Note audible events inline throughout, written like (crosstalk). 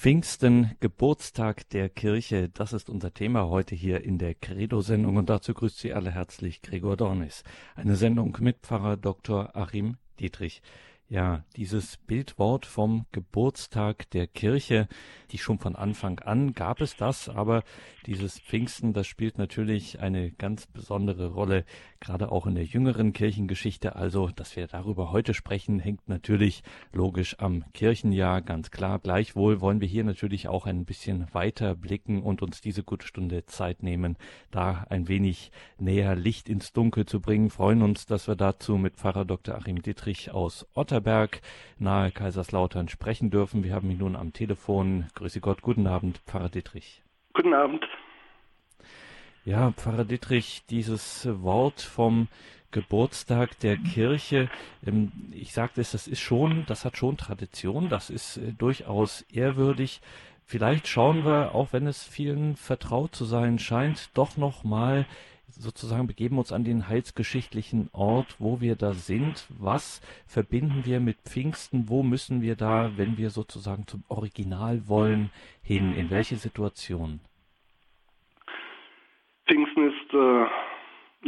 Pfingsten, Geburtstag der Kirche, das ist unser Thema heute hier in der Credo-Sendung und dazu grüßt Sie alle herzlich Gregor Dornis. Eine Sendung mit Pfarrer Dr. Achim Dietrich. Ja, dieses Bildwort vom Geburtstag der Kirche, die schon von Anfang an gab es das, aber dieses Pfingsten, das spielt natürlich eine ganz besondere Rolle, gerade auch in der jüngeren Kirchengeschichte. Also, dass wir darüber heute sprechen, hängt natürlich logisch am Kirchenjahr, ganz klar. Gleichwohl wollen wir hier natürlich auch ein bisschen weiter blicken und uns diese gute Stunde Zeit nehmen, da ein wenig näher Licht ins Dunkel zu bringen. Freuen uns, dass wir dazu mit Pfarrer Dr. Achim Dietrich aus Otter Winterberg nahe Kaiserslautern sprechen dürfen. Wir haben ihn nun am Telefon. Grüße Gott, guten Abend, Pfarrer Dietrich. Guten Abend. Ja, Pfarrer Dietrich, dieses Wort vom Geburtstag der Kirche, ähm, ich sagte es, das ist schon, das hat schon Tradition, das ist äh, durchaus ehrwürdig. Vielleicht schauen wir, auch wenn es vielen vertraut zu sein scheint, doch noch mal sozusagen begeben uns an den heilsgeschichtlichen Ort, wo wir da sind. Was verbinden wir mit Pfingsten? Wo müssen wir da, wenn wir sozusagen zum Original wollen, hin? In welche Situation? Pfingsten ist, äh,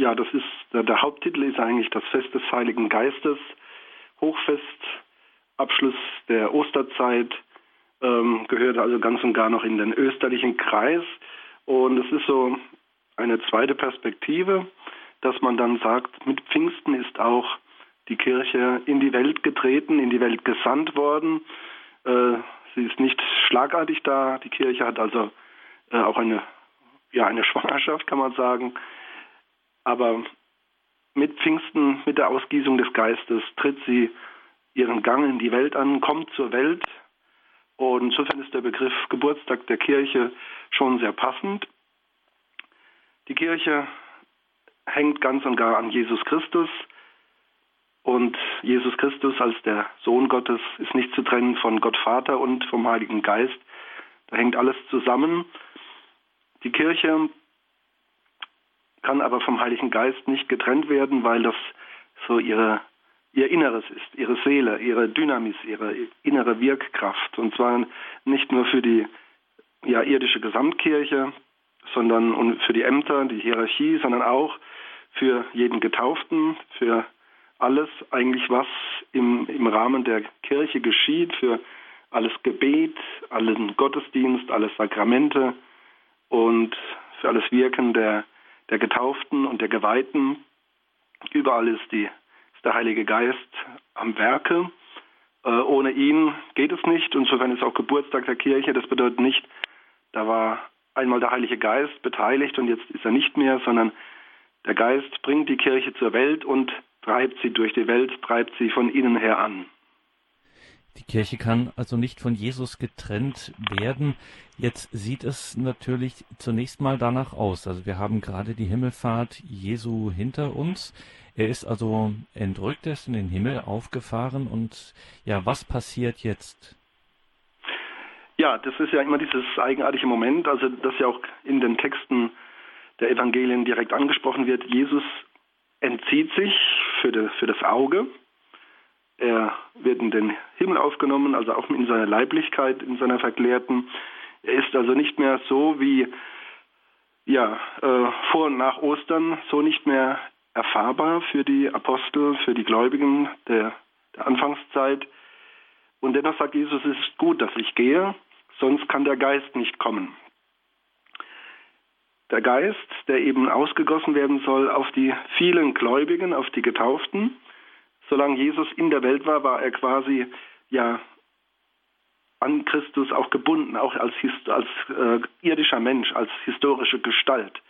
ja, das ist, der, der, Haupttitel ist eigentlich das Fest des Heiligen Geistes, Hochfest, Abschluss der Osterzeit, ähm, gehört also ganz und gar noch in den österlichen Kreis. Und es ist so eine zweite Perspektive, dass man dann sagt, mit Pfingsten ist auch die Kirche in die Welt getreten, in die Welt gesandt worden. Äh, sie ist nicht schlagartig da. Die Kirche hat also äh, auch eine, ja, eine (laughs) Schwangerschaft, kann man sagen. Aber mit Pfingsten, mit der Ausgießung des Geistes, tritt sie ihren Gang in die Welt an, kommt zur Welt. Und insofern ist der Begriff Geburtstag der Kirche schon sehr passend. Die Kirche hängt ganz und gar an Jesus Christus und Jesus Christus als der Sohn Gottes ist nicht zu trennen von Gott Vater und vom Heiligen Geist. Da hängt alles zusammen. Die Kirche kann aber vom Heiligen Geist nicht getrennt werden, weil das so ihre, ihr Inneres ist, ihre Seele, ihre Dynamis, ihre innere Wirkkraft. Und zwar nicht nur für die ja, irdische Gesamtkirche, sondern und für die Ämter, die Hierarchie, sondern auch für jeden Getauften, für alles eigentlich, was im, im Rahmen der Kirche geschieht, für alles Gebet, allen Gottesdienst, alles Sakramente und für alles Wirken der, der Getauften und der Geweihten. Überall ist, die, ist der Heilige Geist am Werke. Äh, ohne ihn geht es nicht. Insofern ist auch Geburtstag der Kirche. Das bedeutet nicht, da war einmal der Heilige Geist beteiligt und jetzt ist er nicht mehr, sondern der Geist bringt die Kirche zur Welt und treibt sie durch die Welt, treibt sie von innen her an. Die Kirche kann also nicht von Jesus getrennt werden. Jetzt sieht es natürlich zunächst mal danach aus. Also wir haben gerade die Himmelfahrt Jesu hinter uns. Er ist also entrückt, er ist in den Himmel aufgefahren und ja, was passiert jetzt? Ja, das ist ja immer dieses eigenartige Moment, also das ja auch in den Texten der Evangelien direkt angesprochen wird. Jesus entzieht sich für, de, für das Auge. Er wird in den Himmel aufgenommen, also auch in seiner Leiblichkeit, in seiner verklärten. Er ist also nicht mehr so wie ja, äh, vor und nach Ostern, so nicht mehr erfahrbar für die Apostel, für die Gläubigen der, der Anfangszeit. Und dennoch sagt Jesus, es ist gut, dass ich gehe, sonst kann der Geist nicht kommen. Der Geist, der eben ausgegossen werden soll auf die vielen Gläubigen, auf die Getauften. Solange Jesus in der Welt war, war er quasi ja an Christus auch gebunden, auch als, als äh, irdischer Mensch, als historische Gestalt.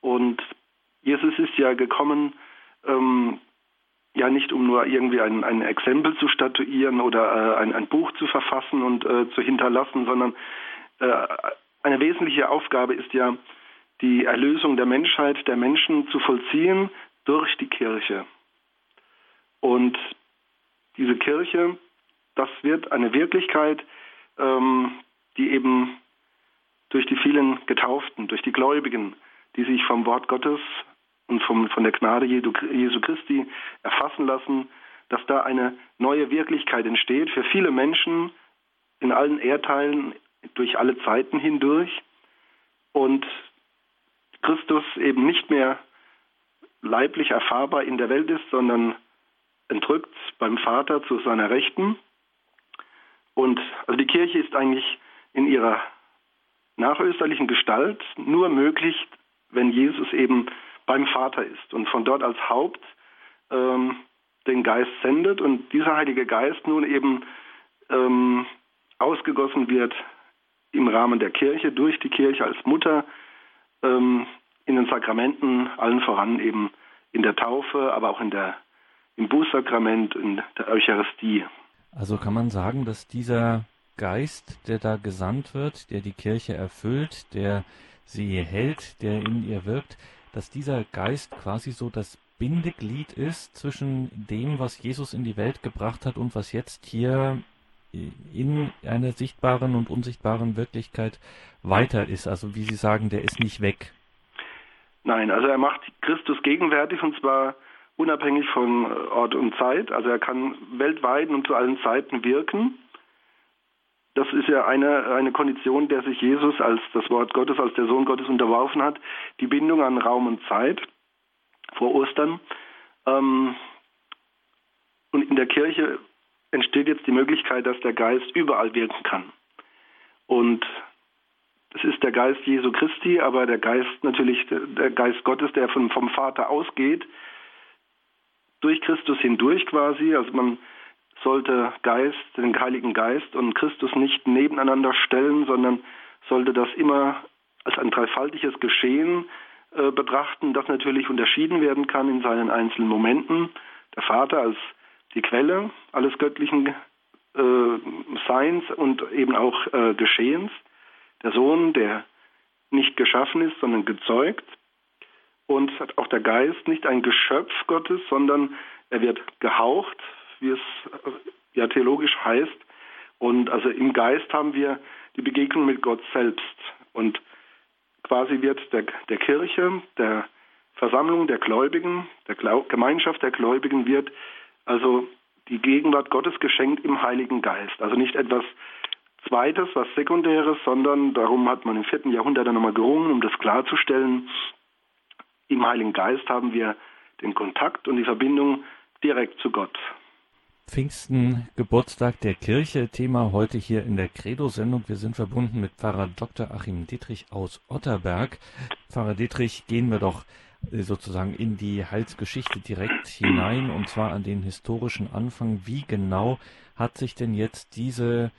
Und Jesus ist ja gekommen, ähm, ja nicht um nur irgendwie ein, ein Exempel zu statuieren oder äh, ein, ein Buch zu verfassen und äh, zu hinterlassen, sondern äh, eine wesentliche Aufgabe ist ja, die Erlösung der Menschheit, der Menschen zu vollziehen durch die Kirche. Und diese Kirche, das wird eine Wirklichkeit, ähm, die eben durch die vielen Getauften, durch die Gläubigen, die sich vom Wort Gottes und vom, von der Gnade Jesu Christi erfassen lassen, dass da eine neue Wirklichkeit entsteht für viele Menschen in allen Erdteilen, durch alle Zeiten hindurch und Christus eben nicht mehr leiblich erfahrbar in der Welt ist, sondern entrückt beim Vater zu seiner Rechten. Und also die Kirche ist eigentlich in ihrer nachösterlichen Gestalt nur möglich, wenn Jesus eben beim Vater ist und von dort als Haupt ähm, den Geist sendet und dieser Heilige Geist nun eben ähm, ausgegossen wird im Rahmen der Kirche, durch die Kirche als Mutter, ähm, in den Sakramenten, allen voran eben in der Taufe, aber auch in der, im Bußsakrament, in der Eucharistie. Also kann man sagen, dass dieser Geist, der da gesandt wird, der die Kirche erfüllt, der sie hält, der in ihr wirkt, dass dieser Geist quasi so das Bindeglied ist zwischen dem, was Jesus in die Welt gebracht hat und was jetzt hier in einer sichtbaren und unsichtbaren Wirklichkeit weiter ist. Also wie Sie sagen, der ist nicht weg. Nein, also er macht Christus gegenwärtig und zwar unabhängig von Ort und Zeit. Also er kann weltweit und zu allen Zeiten wirken. Das ist ja eine, eine Kondition, der sich Jesus als das Wort Gottes, als der Sohn Gottes unterworfen hat. Die Bindung an Raum und Zeit vor Ostern. Ähm, und in der Kirche entsteht jetzt die Möglichkeit, dass der Geist überall wirken kann. Und es ist der Geist Jesu Christi, aber der Geist natürlich, der Geist Gottes, der vom, vom Vater ausgeht, durch Christus hindurch quasi. Also man sollte Geist, den Heiligen Geist und Christus nicht nebeneinander stellen, sondern sollte das immer als ein dreifaltiges Geschehen äh, betrachten, das natürlich unterschieden werden kann in seinen einzelnen Momenten. Der Vater als die Quelle alles göttlichen äh, Seins und eben auch äh, Geschehens. Der Sohn, der nicht geschaffen ist, sondern gezeugt. Und auch der Geist nicht ein Geschöpf Gottes, sondern er wird gehaucht, wie es äh, ja theologisch heißt. Und also im Geist haben wir die Begegnung mit Gott selbst. Und quasi wird der, der Kirche, der Versammlung der Gläubigen, der Glaub, Gemeinschaft der Gläubigen wird also die Gegenwart Gottes geschenkt im Heiligen Geist. Also nicht etwas Zweites, was Sekundäres, sondern darum hat man im vierten Jahrhundert dann nochmal gerungen, um das klarzustellen. Im Heiligen Geist haben wir den Kontakt und die Verbindung direkt zu Gott. Pfingsten, Geburtstag der Kirche, Thema heute hier in der Credo-Sendung. Wir sind verbunden mit Pfarrer Dr. Achim Dietrich aus Otterberg. Pfarrer Dietrich, gehen wir doch sozusagen in die Heilsgeschichte direkt hinein und zwar an den historischen Anfang. Wie genau hat sich denn jetzt diese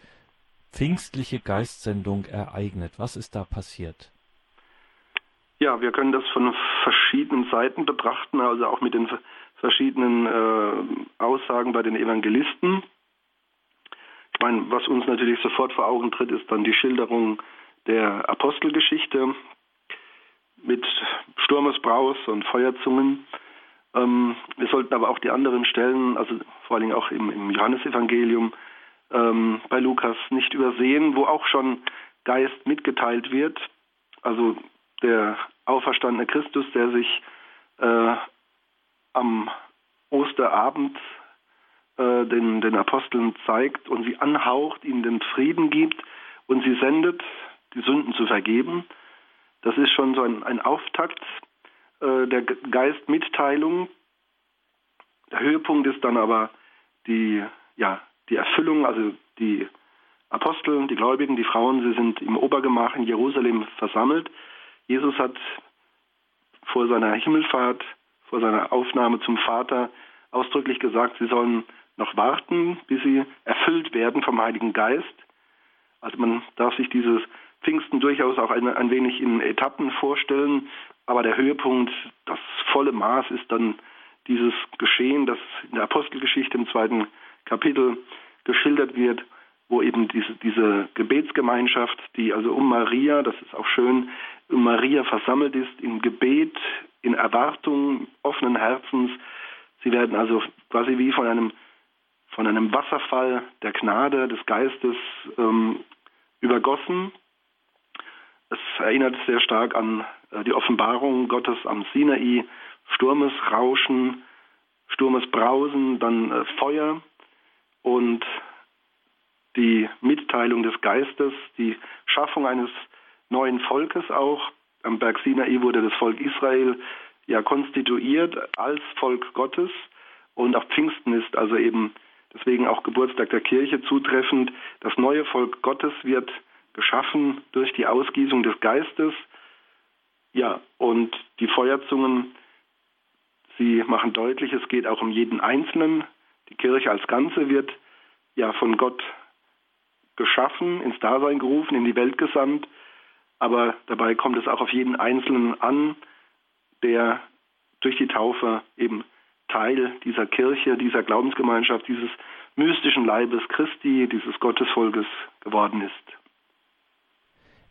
pfingstliche Geistsendung ereignet? Was ist da passiert? Ja, wir können das von verschiedenen Seiten betrachten, also auch mit den verschiedenen äh, Aussagen bei den Evangelisten. Ich meine, was uns natürlich sofort vor Augen tritt, ist dann die Schilderung der Apostelgeschichte, mit Sturmesbraus und Feuerzungen. Ähm, wir sollten aber auch die anderen Stellen, also vor allen Dingen auch im, im Johannesevangelium, ähm, bei Lukas nicht übersehen, wo auch schon Geist mitgeteilt wird. Also der auferstandene Christus, der sich äh, am Osterabend äh, den, den Aposteln zeigt und sie anhaucht, ihnen den Frieden gibt und sie sendet, die Sünden zu vergeben. Das ist schon so ein, ein Auftakt äh, der Geistmitteilung. Der Höhepunkt ist dann aber die, ja, die Erfüllung, also die Apostel, die Gläubigen, die Frauen, sie sind im Obergemach in Jerusalem versammelt. Jesus hat vor seiner Himmelfahrt, vor seiner Aufnahme zum Vater ausdrücklich gesagt, sie sollen noch warten, bis sie erfüllt werden vom Heiligen Geist. Also man darf sich dieses Pfingsten durchaus auch ein, ein wenig in Etappen vorstellen, aber der Höhepunkt, das volle Maß ist dann dieses Geschehen, das in der Apostelgeschichte im zweiten Kapitel geschildert wird, wo eben diese, diese Gebetsgemeinschaft, die also um Maria, das ist auch schön, um Maria versammelt ist, im Gebet, in Erwartung, offenen Herzens. Sie werden also quasi wie von einem, von einem Wasserfall der Gnade, des Geistes ähm, übergossen. Es erinnert sehr stark an äh, die Offenbarung Gottes am Sinai, Sturmesrauschen, Sturmesbrausen, dann äh, Feuer. Und die Mitteilung des Geistes, die Schaffung eines neuen Volkes auch. Am Berg Sinai wurde das Volk Israel ja konstituiert als Volk Gottes und auch Pfingsten ist also eben deswegen auch Geburtstag der Kirche zutreffend. Das neue Volk Gottes wird geschaffen durch die Ausgießung des Geistes. Ja, und die Feuerzungen, sie machen deutlich, es geht auch um jeden Einzelnen. Die Kirche als Ganze wird ja von Gott geschaffen, ins Dasein gerufen, in die Welt gesandt. Aber dabei kommt es auch auf jeden Einzelnen an, der durch die Taufe eben Teil dieser Kirche, dieser Glaubensgemeinschaft, dieses mystischen Leibes Christi, dieses Gottesvolkes geworden ist.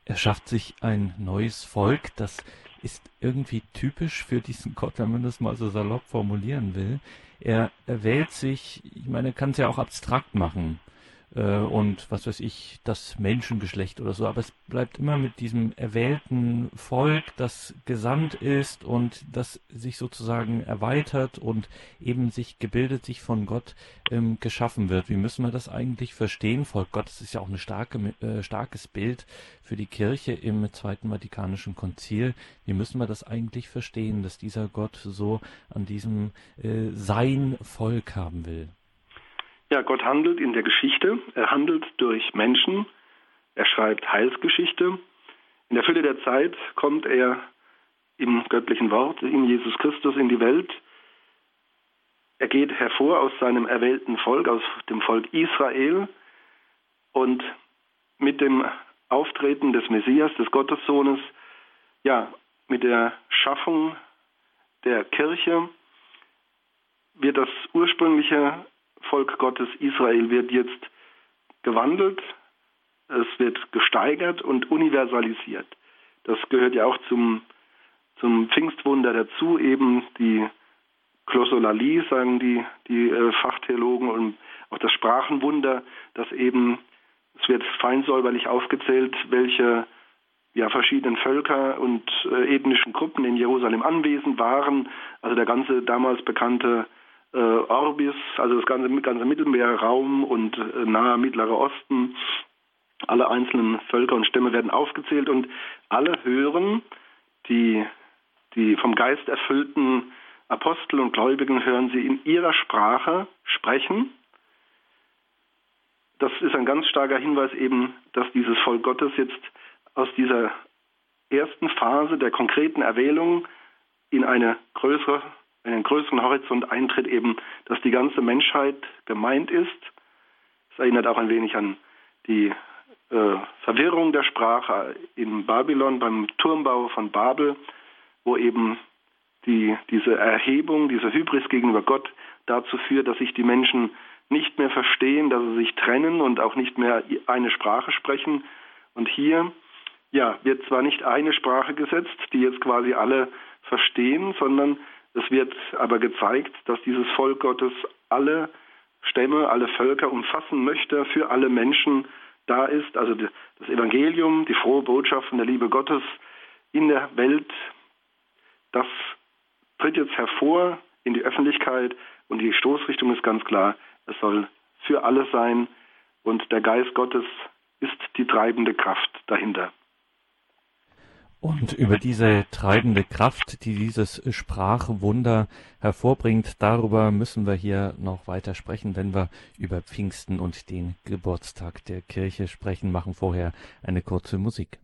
Er schafft sich ein neues Volk, das ist irgendwie typisch für diesen Gott, wenn man das mal so salopp formulieren will. Er, wählt sich, ich meine, er kann es ja auch abstrakt machen äh, und was weiß ich, das Menschengeschlecht oder so. Aber es bleibt immer mit diesem erwählten Volk, das gesandt ist und das sich sozusagen erweitert und eben sich gebildet, sich von Gott ähm, geschaffen wird. Wie müssen wir das eigentlich verstehen? Volk Gottes ist ja auch ein starke, äh, starkes Bild für die Kirche im Zweiten Vatikanischen Konzil. Wie müssen wir das eigentlich verstehen, dass dieser Gott so an diesem äh, sein Volk haben will? Ja, Gott handelt in der Geschichte. Er handelt durch Menschen. Er schreibt Heilsgeschichte. In der Fülle der Zeit kommt er im göttlichen Wort, in Jesus Christus in die Welt. Er geht hervor aus seinem erwählten Volk, aus dem Volk Israel. Und mit dem Auftreten des Messias, des Gottessohnes, ja, mit der Schaffung der Kirche wird das ursprüngliche Volk Gottes Israel wird jetzt gewandelt, es wird gesteigert und universalisiert. Das gehört ja auch zum, zum Pfingstwunder dazu, eben die Glossolalie, sagen die, die äh, Fachtheologen, und auch das Sprachenwunder, dass eben, es wird feinsäuberlich aufgezählt, welche ja, verschiedenen Völker und äh, ethnischen Gruppen in Jerusalem anwesend waren. Also der ganze damals bekannte äh, Orbis, also das ganze, ganze Mittelmeerraum und äh, nahe Mittlerer Osten. Alle einzelnen Völker und Stämme werden aufgezählt und alle hören die, die vom Geist erfüllten Apostel und Gläubigen, hören sie in ihrer Sprache sprechen. Das ist ein ganz starker Hinweis eben, dass dieses Volk Gottes jetzt aus dieser ersten Phase der konkreten Erwählung in eine größere einen größeren Horizont eintritt, eben, dass die ganze Menschheit gemeint ist. Es erinnert auch ein wenig an die äh, Verwirrung der Sprache in Babylon beim Turmbau von Babel, wo eben die, diese Erhebung, diese Hybris gegenüber Gott dazu führt, dass sich die Menschen nicht mehr verstehen, dass sie sich trennen und auch nicht mehr eine Sprache sprechen. Und hier ja, wird zwar nicht eine Sprache gesetzt, die jetzt quasi alle verstehen, sondern es wird aber gezeigt, dass dieses Volk Gottes alle Stämme, alle Völker umfassen möchte, für alle Menschen da ist. Also das Evangelium, die frohe Botschaft von der Liebe Gottes in der Welt, das tritt jetzt hervor in die Öffentlichkeit und die Stoßrichtung ist ganz klar, es soll für alle sein und der Geist Gottes ist die treibende Kraft dahinter. Und über diese treibende Kraft, die dieses Sprachwunder hervorbringt, darüber müssen wir hier noch weiter sprechen, wenn wir über Pfingsten und den Geburtstag der Kirche sprechen, machen vorher eine kurze Musik.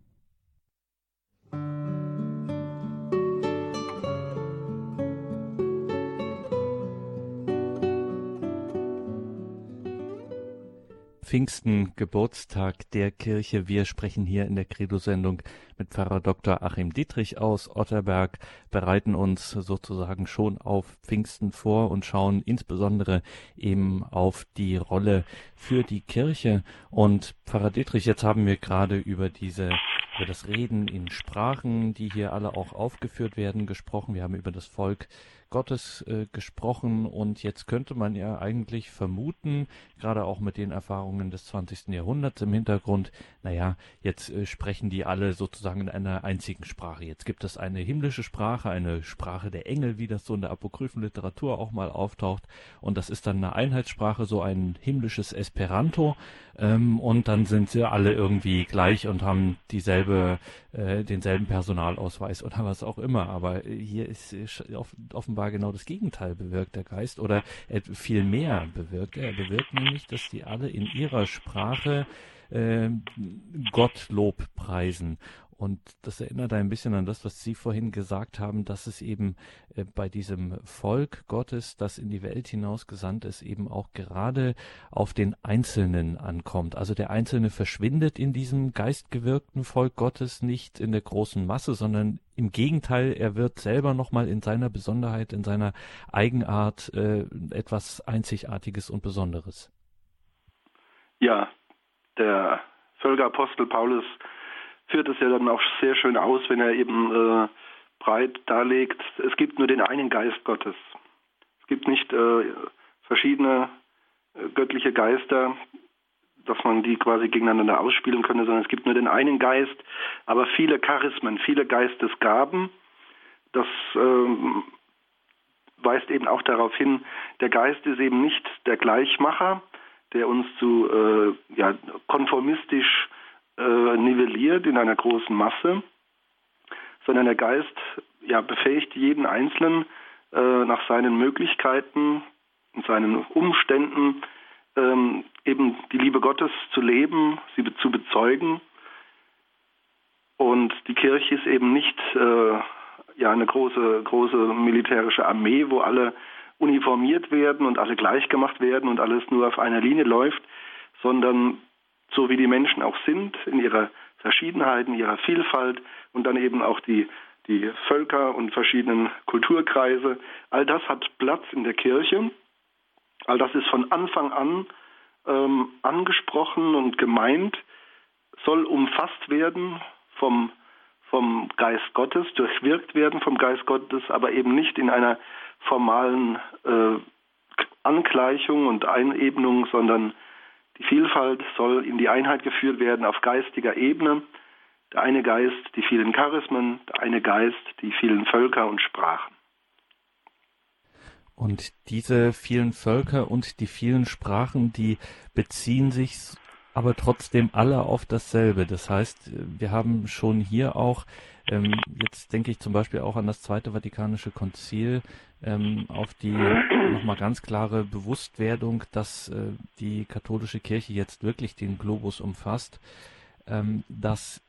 Pfingsten, Geburtstag der Kirche. Wir sprechen hier in der Credo-Sendung mit Pfarrer Dr. Achim Dietrich aus Otterberg, bereiten uns sozusagen schon auf Pfingsten vor und schauen insbesondere eben auf die Rolle für die Kirche. Und Pfarrer Dietrich, jetzt haben wir gerade über diese über das Reden in Sprachen, die hier alle auch aufgeführt werden, gesprochen. Wir haben über das Volk Gottes äh, gesprochen und jetzt könnte man ja eigentlich vermuten, gerade auch mit den Erfahrungen des 20. Jahrhunderts im Hintergrund, naja, jetzt äh, sprechen die alle sozusagen in einer einzigen Sprache. Jetzt gibt es eine himmlische Sprache, eine Sprache der Engel, wie das so in der apokryphen Literatur auch mal auftaucht und das ist dann eine Einheitssprache, so ein himmlisches Esperanto ähm, und dann sind sie alle irgendwie gleich und haben dieselbe, äh, denselben Personalausweis oder was auch immer. Aber hier ist offenbar genau das Gegenteil bewirkt der Geist oder viel mehr bewirkt. Er bewirkt nämlich, dass die alle in ihrer Sprache äh, Gottlob preisen. Und das erinnert ein bisschen an das, was Sie vorhin gesagt haben, dass es eben äh, bei diesem Volk Gottes, das in die Welt hinaus gesandt ist, eben auch gerade auf den Einzelnen ankommt. Also der Einzelne verschwindet in diesem geistgewirkten Volk Gottes nicht in der großen Masse, sondern im Gegenteil, er wird selber nochmal in seiner Besonderheit, in seiner Eigenart äh, etwas Einzigartiges und Besonderes. Ja, der Völkerapostel Paulus führt es ja dann auch sehr schön aus, wenn er eben äh, breit darlegt, es gibt nur den einen Geist Gottes. Es gibt nicht äh, verschiedene äh, göttliche Geister, dass man die quasi gegeneinander ausspielen könnte, sondern es gibt nur den einen Geist, aber viele Charismen, viele Geistesgaben. Das ähm, weist eben auch darauf hin, der Geist ist eben nicht der Gleichmacher, der uns zu äh, ja, konformistisch äh, nivelliert in einer großen Masse, sondern der Geist ja, befähigt jeden Einzelnen äh, nach seinen Möglichkeiten und seinen Umständen ähm, eben die Liebe Gottes zu leben, sie zu bezeugen. Und die Kirche ist eben nicht äh, ja eine große große militärische Armee, wo alle uniformiert werden und alle gleich gemacht werden und alles nur auf einer Linie läuft, sondern so wie die Menschen auch sind, in ihrer Verschiedenheit, in ihrer Vielfalt und dann eben auch die, die Völker und verschiedenen Kulturkreise. All das hat Platz in der Kirche. All das ist von Anfang an ähm, angesprochen und gemeint, soll umfasst werden vom, vom Geist Gottes, durchwirkt werden vom Geist Gottes, aber eben nicht in einer formalen äh, Angleichung und Einebnung, sondern die Vielfalt soll in die Einheit geführt werden auf geistiger Ebene. Der eine Geist, die vielen Charismen, der eine Geist, die vielen Völker und Sprachen. Und diese vielen Völker und die vielen Sprachen, die beziehen sich aber trotzdem alle auf dasselbe. Das heißt, wir haben schon hier auch, ähm, jetzt denke ich zum Beispiel auch an das Zweite Vatikanische Konzil, ähm, auf die nochmal ganz klare Bewusstwerdung, dass äh, die katholische Kirche jetzt wirklich den Globus umfasst, ähm, dass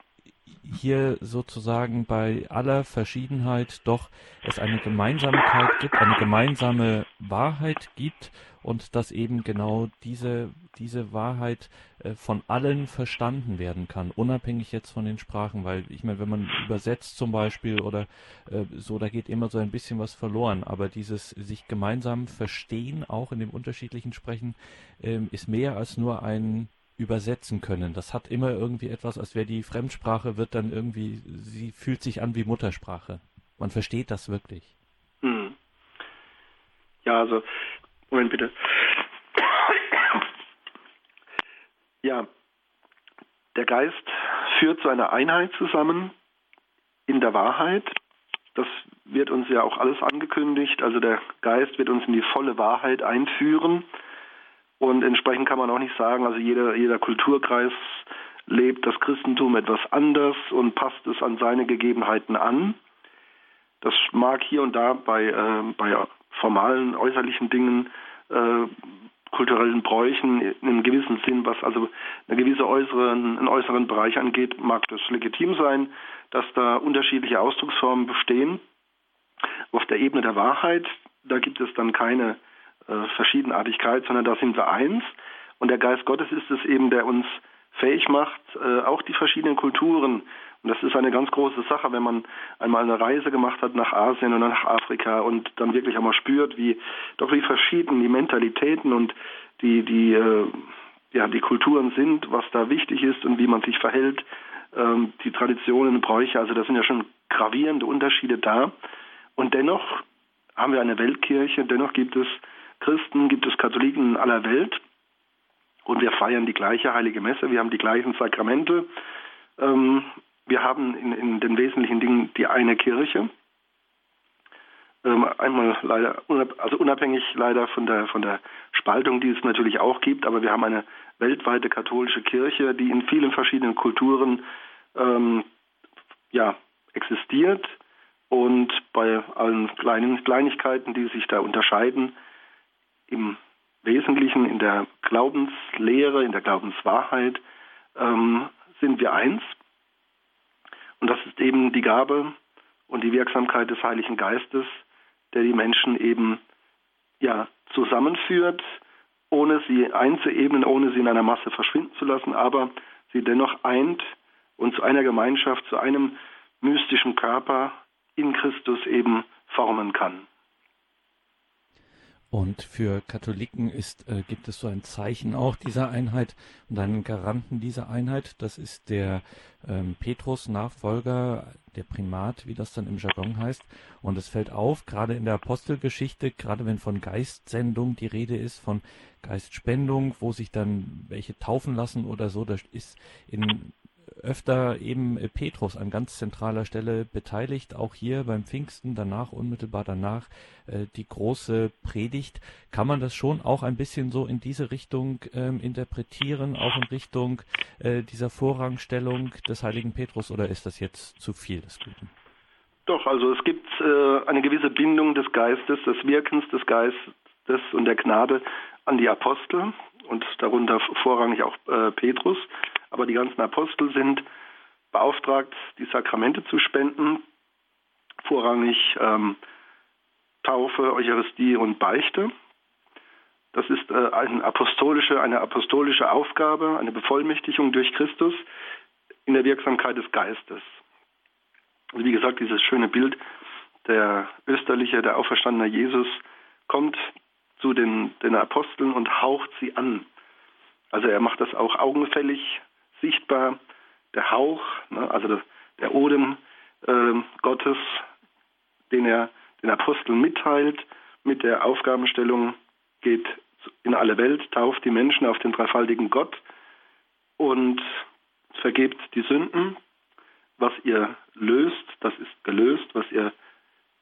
hier sozusagen bei aller Verschiedenheit doch es eine Gemeinsamkeit gibt, eine gemeinsame Wahrheit gibt und dass eben genau diese, diese Wahrheit äh, von allen verstanden werden kann, unabhängig jetzt von den Sprachen, weil ich meine, wenn man übersetzt zum Beispiel oder äh, so, da geht immer so ein bisschen was verloren, aber dieses sich gemeinsam verstehen, auch in dem unterschiedlichen Sprechen, äh, ist mehr als nur ein übersetzen können. Das hat immer irgendwie etwas, als wäre die Fremdsprache wird dann irgendwie, sie fühlt sich an wie Muttersprache. Man versteht das wirklich. Hm. Ja, also, Moment bitte. Ja, der Geist führt zu einer Einheit zusammen in der Wahrheit. Das wird uns ja auch alles angekündigt. Also der Geist wird uns in die volle Wahrheit einführen. Und entsprechend kann man auch nicht sagen, also jeder, jeder Kulturkreis lebt das Christentum etwas anders und passt es an seine Gegebenheiten an. Das mag hier und da bei, äh, bei formalen, äußerlichen Dingen, äh, kulturellen Bräuchen in einem gewissen Sinn, was also eine gewisse äußeren, einen äußeren Bereich angeht, mag das legitim sein, dass da unterschiedliche Ausdrucksformen bestehen. Auf der Ebene der Wahrheit, da gibt es dann keine äh, Verschiedenartigkeit, sondern da sind wir eins. Und der Geist Gottes ist es eben, der uns fähig macht, äh, auch die verschiedenen Kulturen. Und das ist eine ganz große Sache, wenn man einmal eine Reise gemacht hat nach Asien und nach Afrika und dann wirklich einmal spürt, wie doch wie verschieden die Mentalitäten und die die äh, ja die Kulturen sind, was da wichtig ist und wie man sich verhält, ähm, die Traditionen, Bräuche. Also da sind ja schon gravierende Unterschiede da. Und dennoch haben wir eine Weltkirche, dennoch gibt es Christen, gibt es Katholiken in aller Welt. Und wir feiern die gleiche heilige Messe, wir haben die gleichen Sakramente, ähm, wir haben in, in, den wesentlichen Dingen die eine Kirche. Ähm, einmal leider, also unabhängig leider von der, von der Spaltung, die es natürlich auch gibt, aber wir haben eine weltweite katholische Kirche, die in vielen verschiedenen Kulturen ähm, ja, existiert. Und bei allen kleinen Kleinigkeiten, die sich da unterscheiden, im Wesentlichen in der Glaubenslehre, in der Glaubenswahrheit ähm, sind wir eins. Und das ist eben die Gabe und die Wirksamkeit des Heiligen Geistes, der die Menschen eben ja zusammenführt, ohne sie einzuebnen, ohne sie in einer Masse verschwinden zu lassen, aber sie dennoch eint und zu einer Gemeinschaft, zu einem mystischen Körper in Christus eben formen kann. Und für Katholiken ist, äh, gibt es so ein Zeichen auch dieser Einheit und einen Garanten dieser Einheit. Das ist der ähm, Petrus-Nachfolger, der Primat, wie das dann im Jargon heißt. Und es fällt auf, gerade in der Apostelgeschichte, gerade wenn von Geistsendung die Rede ist, von Geistspendung, wo sich dann welche taufen lassen oder so, das ist in öfter eben äh, Petrus an ganz zentraler Stelle beteiligt, auch hier beim Pfingsten, danach, unmittelbar danach, äh, die große Predigt. Kann man das schon auch ein bisschen so in diese Richtung ähm, interpretieren, auch in Richtung äh, dieser Vorrangstellung des heiligen Petrus, oder ist das jetzt zu viel des Guten? Doch, also es gibt äh, eine gewisse Bindung des Geistes, des Wirkens des Geistes und der Gnade an die Apostel und darunter vorrangig auch äh, Petrus. Aber die ganzen Apostel sind beauftragt, die Sakramente zu spenden, vorrangig ähm, Taufe, Eucharistie und Beichte. Das ist äh, eine, apostolische, eine apostolische Aufgabe, eine Bevollmächtigung durch Christus in der Wirksamkeit des Geistes. Also wie gesagt, dieses schöne Bild, der österliche, der auferstandene Jesus kommt zu den, den Aposteln und haucht sie an. Also er macht das auch augenfällig sichtbar. Der Hauch, ne, also der, der Odem äh, Gottes, den er den Aposteln mitteilt, mit der Aufgabenstellung geht in alle Welt, tauft die Menschen auf den dreifaltigen Gott und vergebt die Sünden. Was ihr löst, das ist gelöst. Was ihr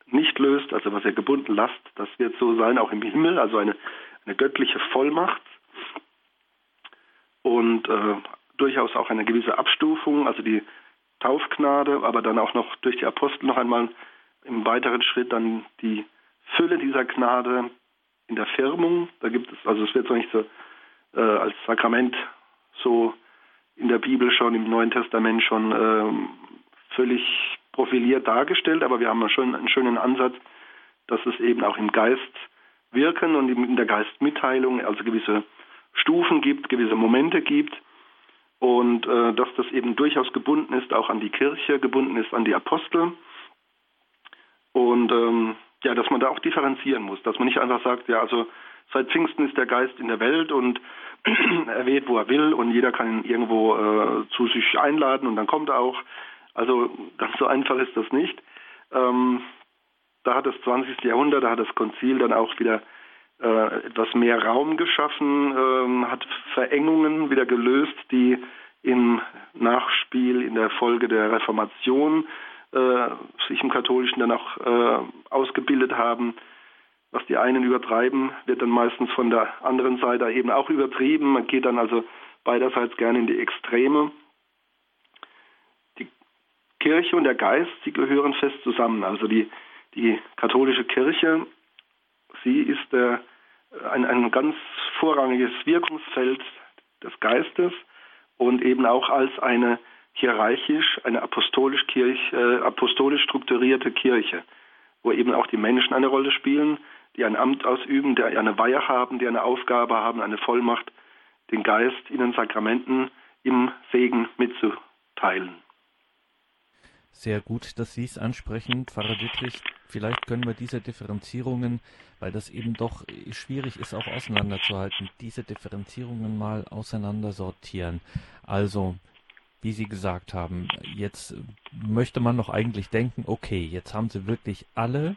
nicht löst, also was ihr gebunden lasst, das wird so sein, auch im Himmel, also eine, eine göttliche Vollmacht und äh, durchaus auch eine gewisse Abstufung, also die Taufgnade, aber dann auch noch durch die Apostel noch einmal im weiteren Schritt dann die Fülle dieser Gnade in der Firmung. Da gibt es, also es wird so nicht so äh, als Sakrament so in der Bibel schon, im Neuen Testament schon äh, völlig profiliert dargestellt, aber wir haben schon einen schönen Ansatz, dass es eben auch im Geist wirken und in der Geistmitteilung also gewisse Stufen gibt, gewisse Momente gibt und äh, dass das eben durchaus gebunden ist auch an die Kirche, gebunden ist an die Apostel und ähm, ja, dass man da auch differenzieren muss, dass man nicht einfach sagt, ja, also seit Pfingsten ist der Geist in der Welt und (clears throat) er weht, wo er will und jeder kann ihn irgendwo äh, zu sich einladen und dann kommt er auch. Also ganz so einfach ist das nicht. Ähm, da hat das 20. Jahrhundert, da hat das Konzil dann auch wieder äh, etwas mehr Raum geschaffen, ähm, hat Verengungen wieder gelöst, die im Nachspiel, in der Folge der Reformation äh, sich im Katholischen dann auch äh, ausgebildet haben. Was die einen übertreiben, wird dann meistens von der anderen Seite eben auch übertrieben. Man geht dann also beiderseits gerne in die Extreme. Kirche und der Geist, sie gehören fest zusammen. Also die, die katholische Kirche, sie ist äh, ein, ein ganz vorrangiges Wirkungsfeld des Geistes und eben auch als eine hierarchisch, eine apostolisch, Kirch, äh, apostolisch strukturierte Kirche, wo eben auch die Menschen eine Rolle spielen, die ein Amt ausüben, die eine Weihe haben, die eine Aufgabe haben, eine Vollmacht, den Geist in den Sakramenten im Segen mitzuteilen sehr gut, dass Sie es ansprechen, Pfarrer Dietrich. Vielleicht können wir diese Differenzierungen, weil das eben doch schwierig ist, auch auseinanderzuhalten, diese Differenzierungen mal auseinander sortieren. Also wie Sie gesagt haben, jetzt möchte man doch eigentlich denken, okay, jetzt haben sie wirklich alle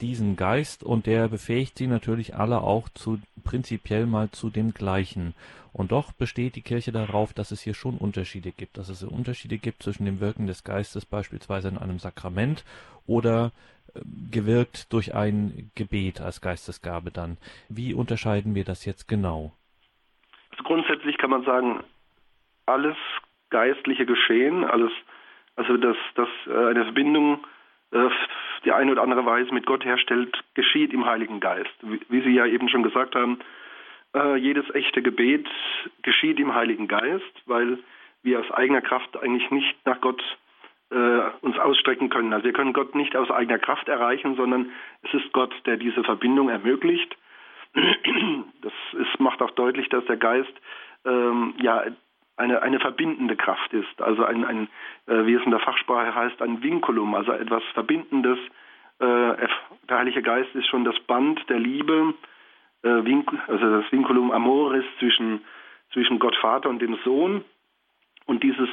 diesen Geist und der befähigt sie natürlich alle auch zu prinzipiell mal zu dem Gleichen. Und doch besteht die Kirche darauf, dass es hier schon Unterschiede gibt, dass es Unterschiede gibt zwischen dem Wirken des Geistes beispielsweise in einem Sakrament oder gewirkt durch ein Gebet als Geistesgabe dann. Wie unterscheiden wir das jetzt genau? Also grundsätzlich kann man sagen, alles geistliche Geschehen, alles, also dass, dass äh, eine Verbindung äh, die eine oder andere Weise mit Gott herstellt, geschieht im Heiligen Geist. Wie Sie ja eben schon gesagt haben, äh, jedes echte Gebet geschieht im Heiligen Geist, weil wir aus eigener Kraft eigentlich nicht nach Gott uns ausstrecken können. Also wir können Gott nicht aus eigener Kraft erreichen, sondern es ist Gott, der diese Verbindung ermöglicht. (clears throat) Das ist, macht auch deutlich, dass der Geist ähm, ja eine, eine verbindende Kraft ist, also ein, ein äh, wie es in der Fachsprache heißt, ein Vinculum, also etwas Verbindendes. Äh, der Heilige Geist ist schon das Band der Liebe, äh, also das Vinculum Amoris zwischen, zwischen Gott Vater und dem Sohn. Und dieses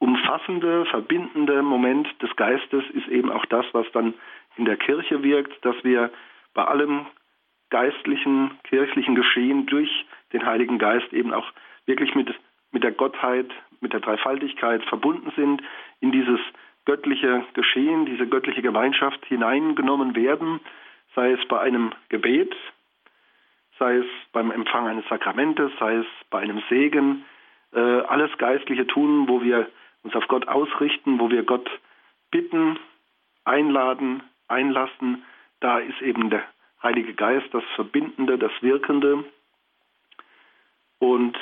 umfassende, verbindende Moment des Geistes ist eben auch das, was dann in der Kirche wirkt, dass wir bei allem geistlichen, kirchlichen Geschehen durch den Heiligen Geist eben auch wirklich mit mit der Gottheit, mit der Dreifaltigkeit verbunden sind, in dieses göttliche Geschehen, diese göttliche Gemeinschaft hineingenommen werden, sei es bei einem Gebet, sei es beim Empfang eines Sakramentes, sei es bei einem Segen, äh, alles Geistliche tun, wo wir uns auf Gott ausrichten, wo wir Gott bitten, einladen, einlassen, da ist eben der Heilige Geist das Verbindende, das Wirkende. Und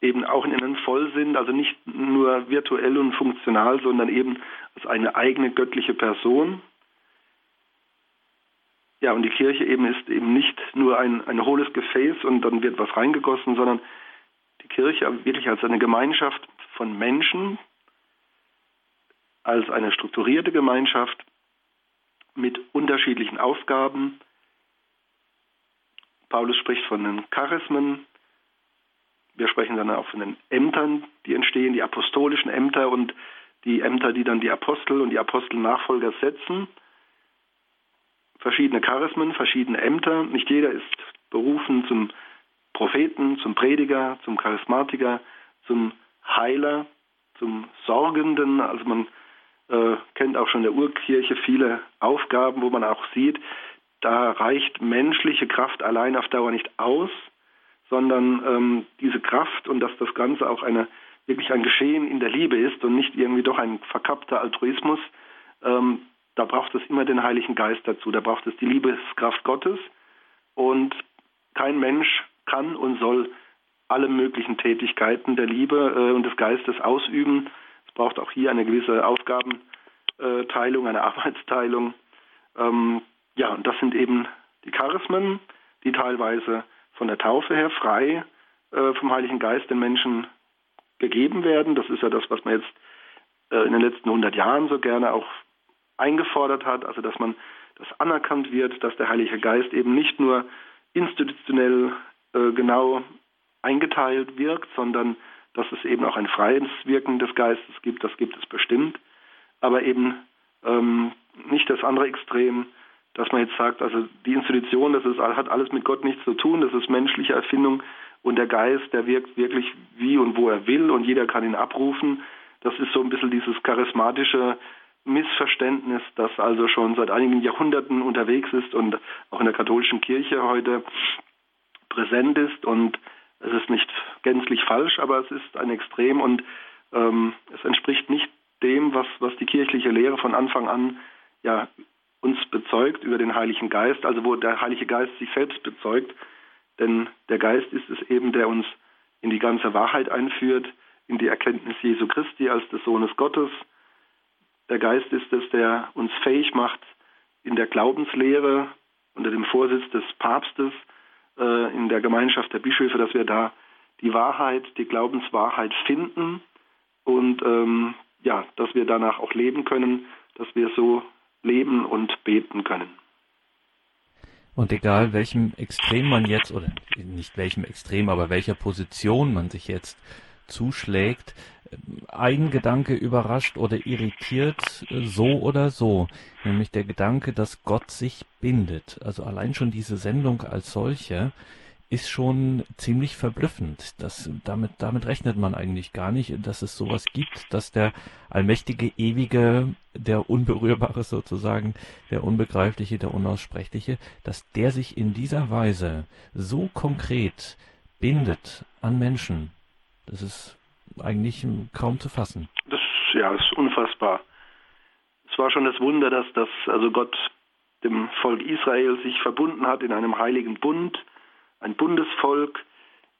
eben auch in einem Vollsinn, also nicht nur virtuell und funktional, sondern eben als eine eigene göttliche Person. Ja, und die Kirche eben ist eben nicht nur ein, ein hohles Gefäß und dann wird was reingegossen, sondern die Kirche wirklich als eine Gemeinschaft von Menschen, als eine strukturierte Gemeinschaft mit unterschiedlichen Aufgaben. Paulus spricht von den Charismen, wir sprechen dann auch von den Ämtern, die entstehen, die apostolischen Ämter und die Ämter, die dann die Apostel und die Apostelnachfolger setzen. Verschiedene Charismen, verschiedene Ämter. Nicht jeder ist berufen zum Propheten, zum Prediger, zum Charismatiker, zum Heiler, zum Sorgenden. Also man äh, kennt auch schon der Urkirche viele Aufgaben, wo man auch sieht, da reicht menschliche Kraft allein auf Dauer nicht aus sondern ähm, diese Kraft und dass das Ganze auch eine wirklich ein Geschehen in der Liebe ist und nicht irgendwie doch ein verkappter Altruismus, ähm, da braucht es immer den Heiligen Geist dazu, da braucht es die Liebeskraft Gottes und kein Mensch kann und soll alle möglichen Tätigkeiten der Liebe äh, und des Geistes ausüben. Braucht auch hier eine gewisse Aufgabenteilung, eine Arbeitsteilung. Ähm, ja, und das sind eben die Charismen, die teilweise von der Taufe her frei äh, vom Heiligen Geist den Menschen gegeben werden. Das ist ja das, was man jetzt äh, in den letzten 100 Jahren so gerne auch eingefordert hat, also dass man das anerkannt wird, dass der Heilige Geist eben nicht nur institutionell äh, genau eingeteilt wirkt, sondern dass es eben auch ein freies Wirken des Geistes gibt, das gibt es bestimmt, aber eben ähm, nicht das andere Extrem, dass man jetzt sagt, also die Institution, das ist, hat alles mit Gott nichts zu tun, das ist menschliche Erfindung und der Geist, der wirkt wirklich wie und wo er will und jeder kann ihn abrufen. Das ist so ein bisschen dieses charismatische Missverständnis, das also schon seit einigen Jahrhunderten unterwegs ist und auch in der katholischen Kirche heute präsent ist und es ist nicht gänzlich falsch, aber es ist ein Extrem und ähm, es entspricht nicht dem, was, was die kirchliche Lehre von Anfang an ja uns bezeugt über den Heiligen Geist, also wo der Heilige Geist sich selbst bezeugt. Denn der Geist ist es eben, der uns in die ganze Wahrheit einführt, in die Erkenntnis Jesu Christi als des Sohnes Gottes. Der Geist ist es, der uns fähig macht, in der Glaubenslehre unter dem Vorsitz des Papstes, äh, in der Gemeinschaft der Bischöfe, dass wir da die Wahrheit, die Glaubenswahrheit finden und ähm, ja, dass wir danach auch leben können, dass wir so leben und beten können. Und egal welchem Extrem man jetzt, oder nicht welchem Extrem, aber welcher Position man sich jetzt zuschlägt, ein Gedanke überrascht oder irritiert, so oder so, nämlich der Gedanke, dass Gott sich bindet. Also allein schon diese Sendung als solche ist schon ziemlich verblüffend. Das, damit, damit rechnet man eigentlich gar nicht, dass es sowas gibt, dass der allmächtige, ewige, der Unberührbare sozusagen, der Unbegreifliche, der Unaussprechliche, dass der sich in dieser Weise so konkret bindet an Menschen. Das ist eigentlich kaum zu fassen. Das ja, ist unfassbar. Es war schon das Wunder, dass das also Gott dem Volk Israel sich verbunden hat in einem heiligen Bund ein Bundesvolk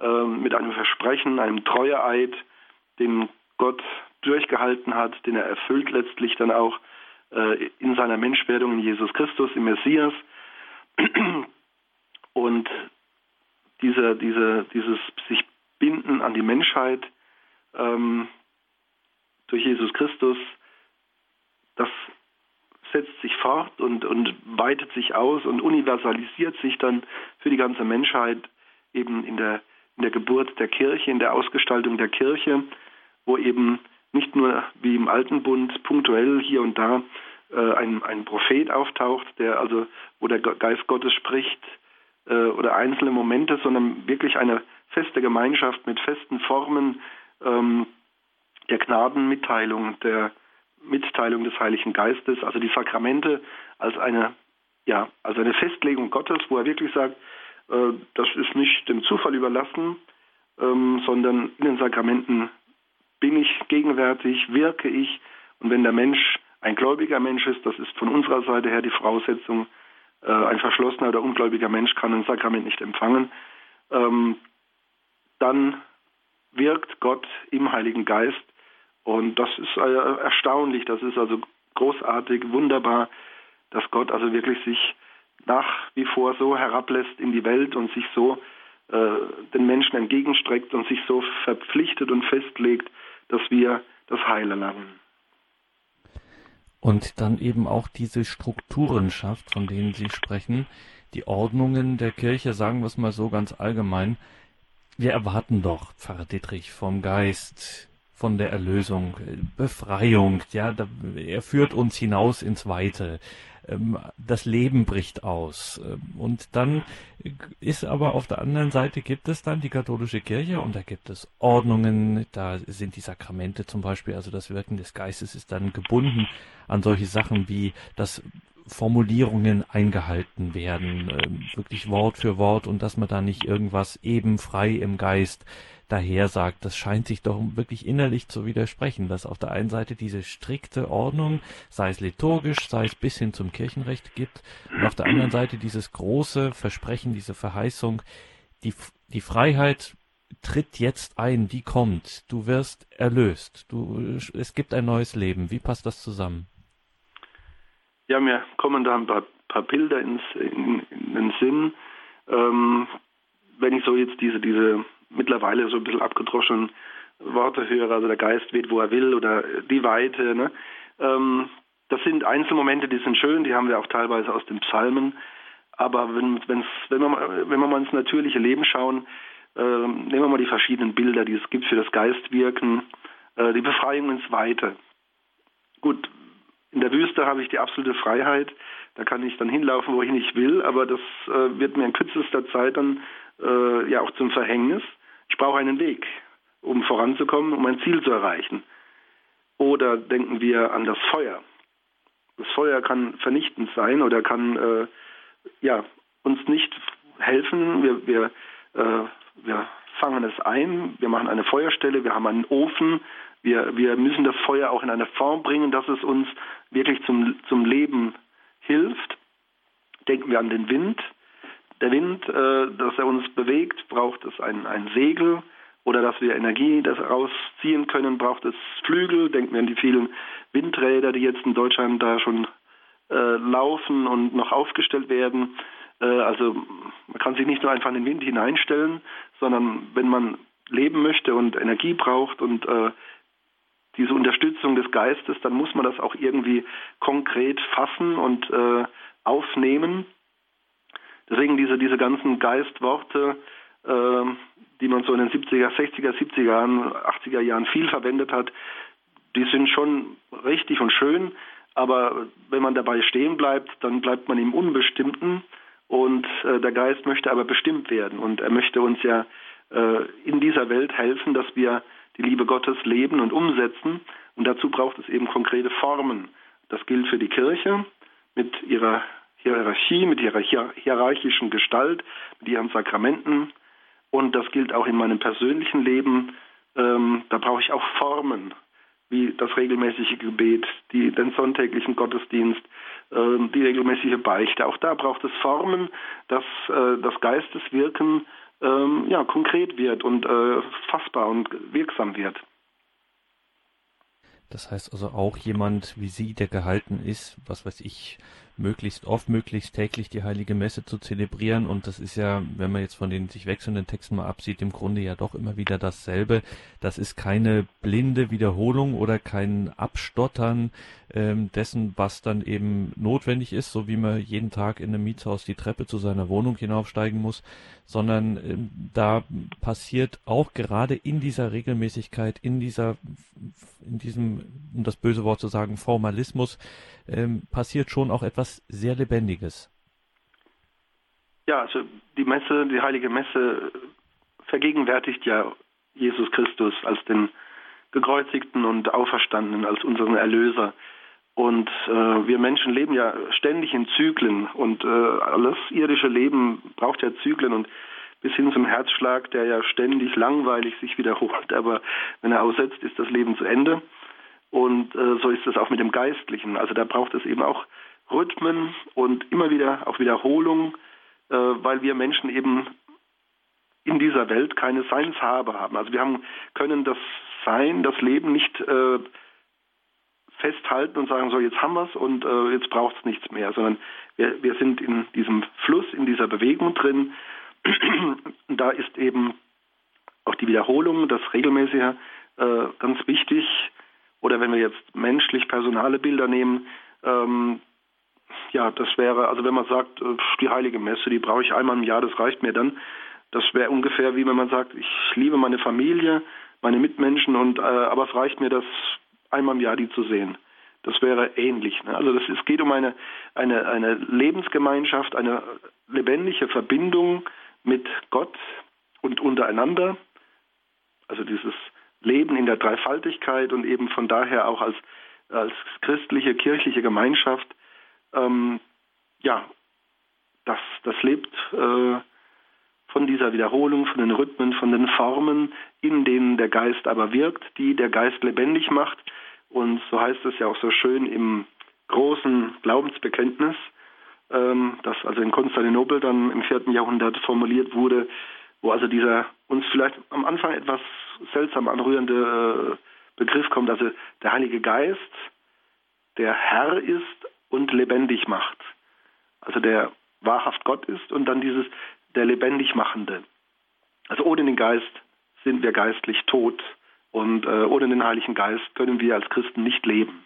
äh, mit einem Versprechen, einem Treueeid, den Gott durchgehalten hat, den er erfüllt letztlich dann auch äh, in seiner Menschwerdung in Jesus Christus, im Messias. Und dieser, diese, dieses sich binden an die Menschheit ähm, durch Jesus Christus, das setzt sich fort und, und weitet sich aus und universalisiert sich dann für die ganze Menschheit eben in der, in der Geburt der Kirche, in der Ausgestaltung der Kirche, wo eben nicht nur wie im Alten Bund punktuell hier und da äh, ein, ein Prophet auftaucht, der also, wo der Geist Gottes spricht, äh, oder einzelne Momente, sondern wirklich eine feste Gemeinschaft mit festen Formen ähm, der Gnadenmitteilung, der Mitteilung des Heiligen Geistes, also die Sakramente als eine, ja, als eine Festlegung Gottes, wo er wirklich sagt, äh, das ist nicht dem Zufall überlassen, ähm, sondern in den Sakramenten bin ich gegenwärtig, wirke ich. Und wenn der Mensch ein gläubiger Mensch ist, das ist von unserer Seite her die Voraussetzung, äh, ein verschlossener oder ungläubiger Mensch kann ein Sakrament nicht empfangen, ähm, dann wirkt Gott im Heiligen Geist und das ist äh, erstaunlich, das ist also großartig, wunderbar, dass Gott also wirklich sich nach wie vor so herablässt in die Welt und sich so äh, den Menschen entgegenstreckt und sich so verpflichtet und festlegt, dass wir das Heil erlangen. Und dann eben auch diese Strukturen schafft, von denen Sie sprechen, die Ordnungen der Kirche, sagen wir es mal so ganz allgemein. Wir erwarten doch, Pfarrer Dietrich, vom Geist von der Erlösung, Befreiung, ja, da, er führt uns hinaus ins Weite. Ähm, das Leben bricht aus. Ähm, und dann ist aber auf der anderen Seite gibt es dann die katholische Kirche und da gibt es Ordnungen, da sind die Sakramente zum Beispiel, also das Wirken des Geistes ist dann gebunden an solche Sachen wie das Formulierungen eingehalten werden, äh, wirklich Wort für Wort und dass man da nicht irgendwas eben frei im Geist daher sagt, das scheint sich doch wirklich innerlich zu widersprechen, dass auf der einen Seite diese strikte Ordnung, sei es liturgisch, sei es bis hin zum Kirchenrecht gibt, und auf der anderen Seite dieses große Versprechen, diese Verheißung, die, die Freiheit tritt jetzt ein, die kommt, du wirst erlöst, du, es gibt ein neues Leben. Wie passt das zusammen? Ja, mir kommen da ein paar, paar Bilder ins, in, in, den Sinn. Ähm, wenn ich so jetzt diese, diese mittlerweile so ein bisschen abgedroschenen Worte höre, also der Geist weht, wo er will oder die Weite, ne? ähm, das sind Einzelmomente, die sind schön, die haben wir auch teilweise aus den Psalmen. Aber wenn, wenn's, wenn, wir, mal, wenn wir mal ins natürliche Leben schauen, äh, nehmen wir mal die verschiedenen Bilder, die es gibt für das Geistwirken, äh, die Befreiung ins Weite. Gut, in der Wüste habe ich die absolute Freiheit. Da kann ich dann hinlaufen, wo ich nicht will, aber das äh, wird mir in kürzester Zeit dann äh, ja auch zum Verhängnis. Ich brauche einen Weg, um voranzukommen, um ein Ziel zu erreichen. Oder denken wir an das Feuer. Das Feuer kann vernichtend sein oder kann äh, ja, uns nicht helfen. Wir, wir, äh, wir fangen es ein, wir machen eine Feuerstelle, wir haben einen Ofen, wir, wir müssen das Feuer auch in eine Form bringen, dass es uns wirklich zum, zum Leben hilft. Denken wir an den Wind. Der Wind, äh, dass er uns bewegt, braucht es ein, ein Segel oder dass wir Energie daraus ziehen können, braucht es Flügel. Denken wir an die vielen Windräder, die jetzt in Deutschland da schon äh, laufen und noch aufgestellt werden. Äh, also man kann sich nicht nur einfach in den Wind hineinstellen, sondern wenn man leben möchte und Energie braucht und äh, diese Unterstützung des Geistes, dann muss man das auch irgendwie konkret fassen und äh, aufnehmen. Deswegen diese, diese ganzen Geistworte, äh, die man so in den 70er, 60er, 70er Jahren, 80er Jahren viel verwendet hat, die sind schon richtig und schön, aber wenn man dabei stehen bleibt, dann bleibt man im Unbestimmten. Und äh, der Geist möchte aber bestimmt werden. Und er möchte uns ja äh, in dieser Welt helfen, dass wir die Liebe Gottes leben und umsetzen und dazu braucht es eben konkrete Formen. Das gilt für die Kirche mit ihrer Hierarchie, mit ihrer hierarchischen Gestalt, mit ihren Sakramenten. Und das gilt auch in meinem persönlichen Leben. Ähm, da brauche ich auch Formen, wie das regelmäßige Gebet, die, den sonntäglichen Gottesdienst, äh, die regelmäßige Beichte. Auch da braucht es Formen, dass äh, das Geisteswirken ähm, ja, konkret wird und äh, fassbar und wirksam wird. Das heißt also auch jemand wie Sie, der gehalten ist, was weiß ich, möglichst oft, möglichst täglich die heilige Messe zu zelebrieren. Und das ist ja, wenn man jetzt von den sich wechselnden Texten mal absieht, im Grunde ja doch immer wieder dasselbe. Das ist keine blinde Wiederholung oder kein Abstottern ähm, dessen, was dann eben notwendig ist, so wie man jeden Tag in einem Mietshaus die Treppe zu seiner Wohnung hinaufsteigen muss, sondern ähm, da passiert auch gerade in dieser Regelmäßigkeit, in dieser, in diesem, um das böse Wort zu sagen, Formalismus, ähm, passiert schon auch etwas sehr Lebendiges. Ja, also die Messe, die heilige Messe vergegenwärtigt ja Jesus Christus als den gekreuzigten und auferstandenen, als unseren Erlöser. Und äh, wir Menschen leben ja ständig in Zyklen und äh, alles irdische Leben braucht ja Zyklen und bis hin zum Herzschlag, der ja ständig langweilig sich wiederholt, (laughs) aber wenn er aussetzt, ist das Leben zu Ende. Und äh, so ist es auch mit dem Geistlichen. Also da braucht es eben auch Rhythmen und immer wieder auch Wiederholung, äh, weil wir Menschen eben in dieser Welt keine Seinshabe haben. Also wir haben, können das Sein, das Leben nicht äh, festhalten und sagen, so jetzt haben wir es und äh, jetzt braucht es nichts mehr, sondern wir, wir sind in diesem Fluss, in dieser Bewegung drin. da ist eben auch die Wiederholung, das Regelmäßige äh, ganz wichtig. Oder wenn wir jetzt menschlich personale Bilder nehmen, ähm, ja, das wäre, also wenn man sagt, äh, die heilige Messe, die brauche ich einmal im Jahr, das reicht mir dann. Das wäre ungefähr wie wenn man sagt, ich liebe meine Familie, meine Mitmenschen und äh, aber es reicht mir, das einmal im Jahr die zu sehen. Das wäre ähnlich. Ne? Also das, es geht um eine, eine, eine Lebensgemeinschaft, eine lebendige Verbindung mit Gott und untereinander. Also dieses leben in der Dreifaltigkeit und eben von daher auch als, als christliche, kirchliche Gemeinschaft, ähm, ja, das, das lebt äh, von dieser Wiederholung, von den Rhythmen, von den Formen, in denen der Geist aber wirkt, die der Geist lebendig macht. Und so heißt es ja auch so schön im großen Glaubensbekenntnis, ähm, das also in Konstantinopel dann im vierten Jahrhundert formuliert wurde, wo also dieser uns vielleicht am Anfang etwas seltsam anrührende äh, Begriff kommt, also der Heilige Geist, der Herr ist und lebendig macht. Also der wahrhaft Gott ist und dann dieses der lebendig machende. Also ohne den Geist sind wir geistlich tot und äh, ohne den Heiligen Geist können wir als Christen nicht leben.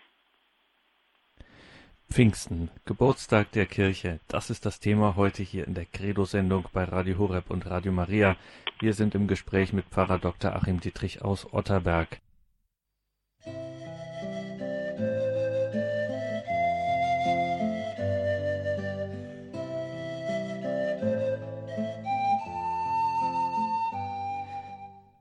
Pfingsten, Geburtstag der Kirche, das ist das Thema heute hier in der Credo-Sendung bei Radio Horeb und Radio Maria. Wir sind im Gespräch mit Pfarrer Dr. Achim Dietrich aus Otterberg.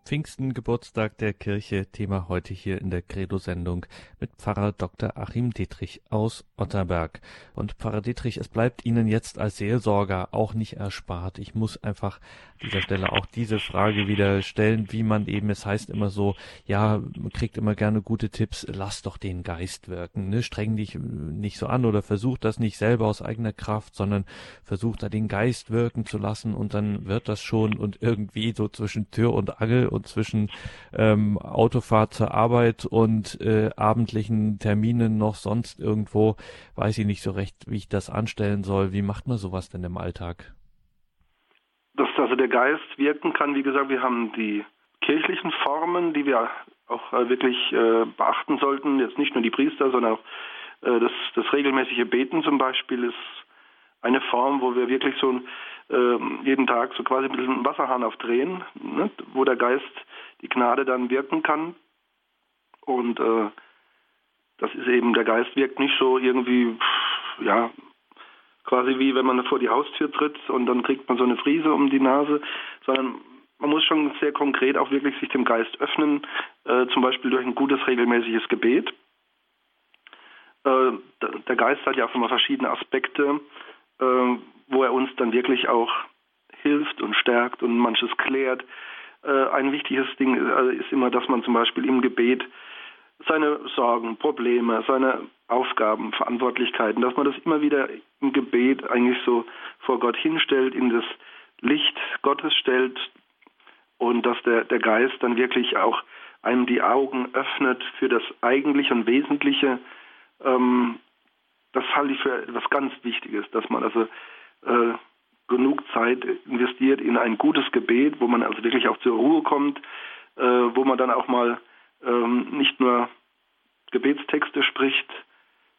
Pfingsten, Geburtstag der Kirche, Thema heute hier in der Credo-Sendung mit Pfarrer Dr. Achim Dietrich aus Otterberg. Und Pfarrer Dietrich, es bleibt Ihnen jetzt als Seelsorger auch nicht erspart. Ich muss einfach an dieser Stelle auch diese Frage wieder stellen, wie man eben, es heißt immer so, ja, man kriegt immer gerne gute Tipps, lass doch den Geist wirken, ne? streng dich nicht so an oder versuch das nicht selber aus eigener Kraft, sondern versuch da den Geist wirken zu lassen und dann wird das schon und irgendwie so zwischen Tür und Angel und zwischen ähm, Autofahrt zur Arbeit und äh, abendlichen Terminen noch sonst irgendwo, weiß ich nicht so recht, wie ich das anstellen soll. Wie macht man sowas denn im Alltag? Dass also der Geist wirken kann, wie gesagt, wir haben die kirchlichen Formen, die wir auch äh, wirklich äh, beachten sollten. Jetzt nicht nur die Priester, sondern auch äh, das, das regelmäßige Beten zum Beispiel ist eine Form, wo wir wirklich so äh, jeden Tag so quasi ein bisschen Wasserhahn aufdrehen, ne, wo der Geist die Gnade dann wirken kann. Und äh, das ist eben, der Geist wirkt nicht so irgendwie, ja, quasi wie wenn man vor die Haustür tritt und dann kriegt man so eine Friese um die Nase, sondern man muss schon sehr konkret auch wirklich sich dem Geist öffnen, äh, zum Beispiel durch ein gutes regelmäßiges Gebet. Äh, der Geist hat ja auch immer verschiedene Aspekte, äh, wo er uns dann wirklich auch hilft und stärkt und manches klärt. Äh, ein wichtiges Ding äh, ist immer, dass man zum Beispiel im Gebet seine Sorgen, Probleme, seine Aufgaben, Verantwortlichkeiten, dass man das immer wieder im Gebet eigentlich so vor Gott hinstellt, in das Licht Gottes stellt und dass der, der Geist dann wirklich auch einem die Augen öffnet für das Eigentliche und Wesentliche. Ähm, das halte ich für etwas ganz Wichtiges, dass man also äh, genug Zeit investiert in ein gutes Gebet, wo man also wirklich auch zur Ruhe kommt, äh, wo man dann auch mal ähm, nicht nur Gebetstexte spricht,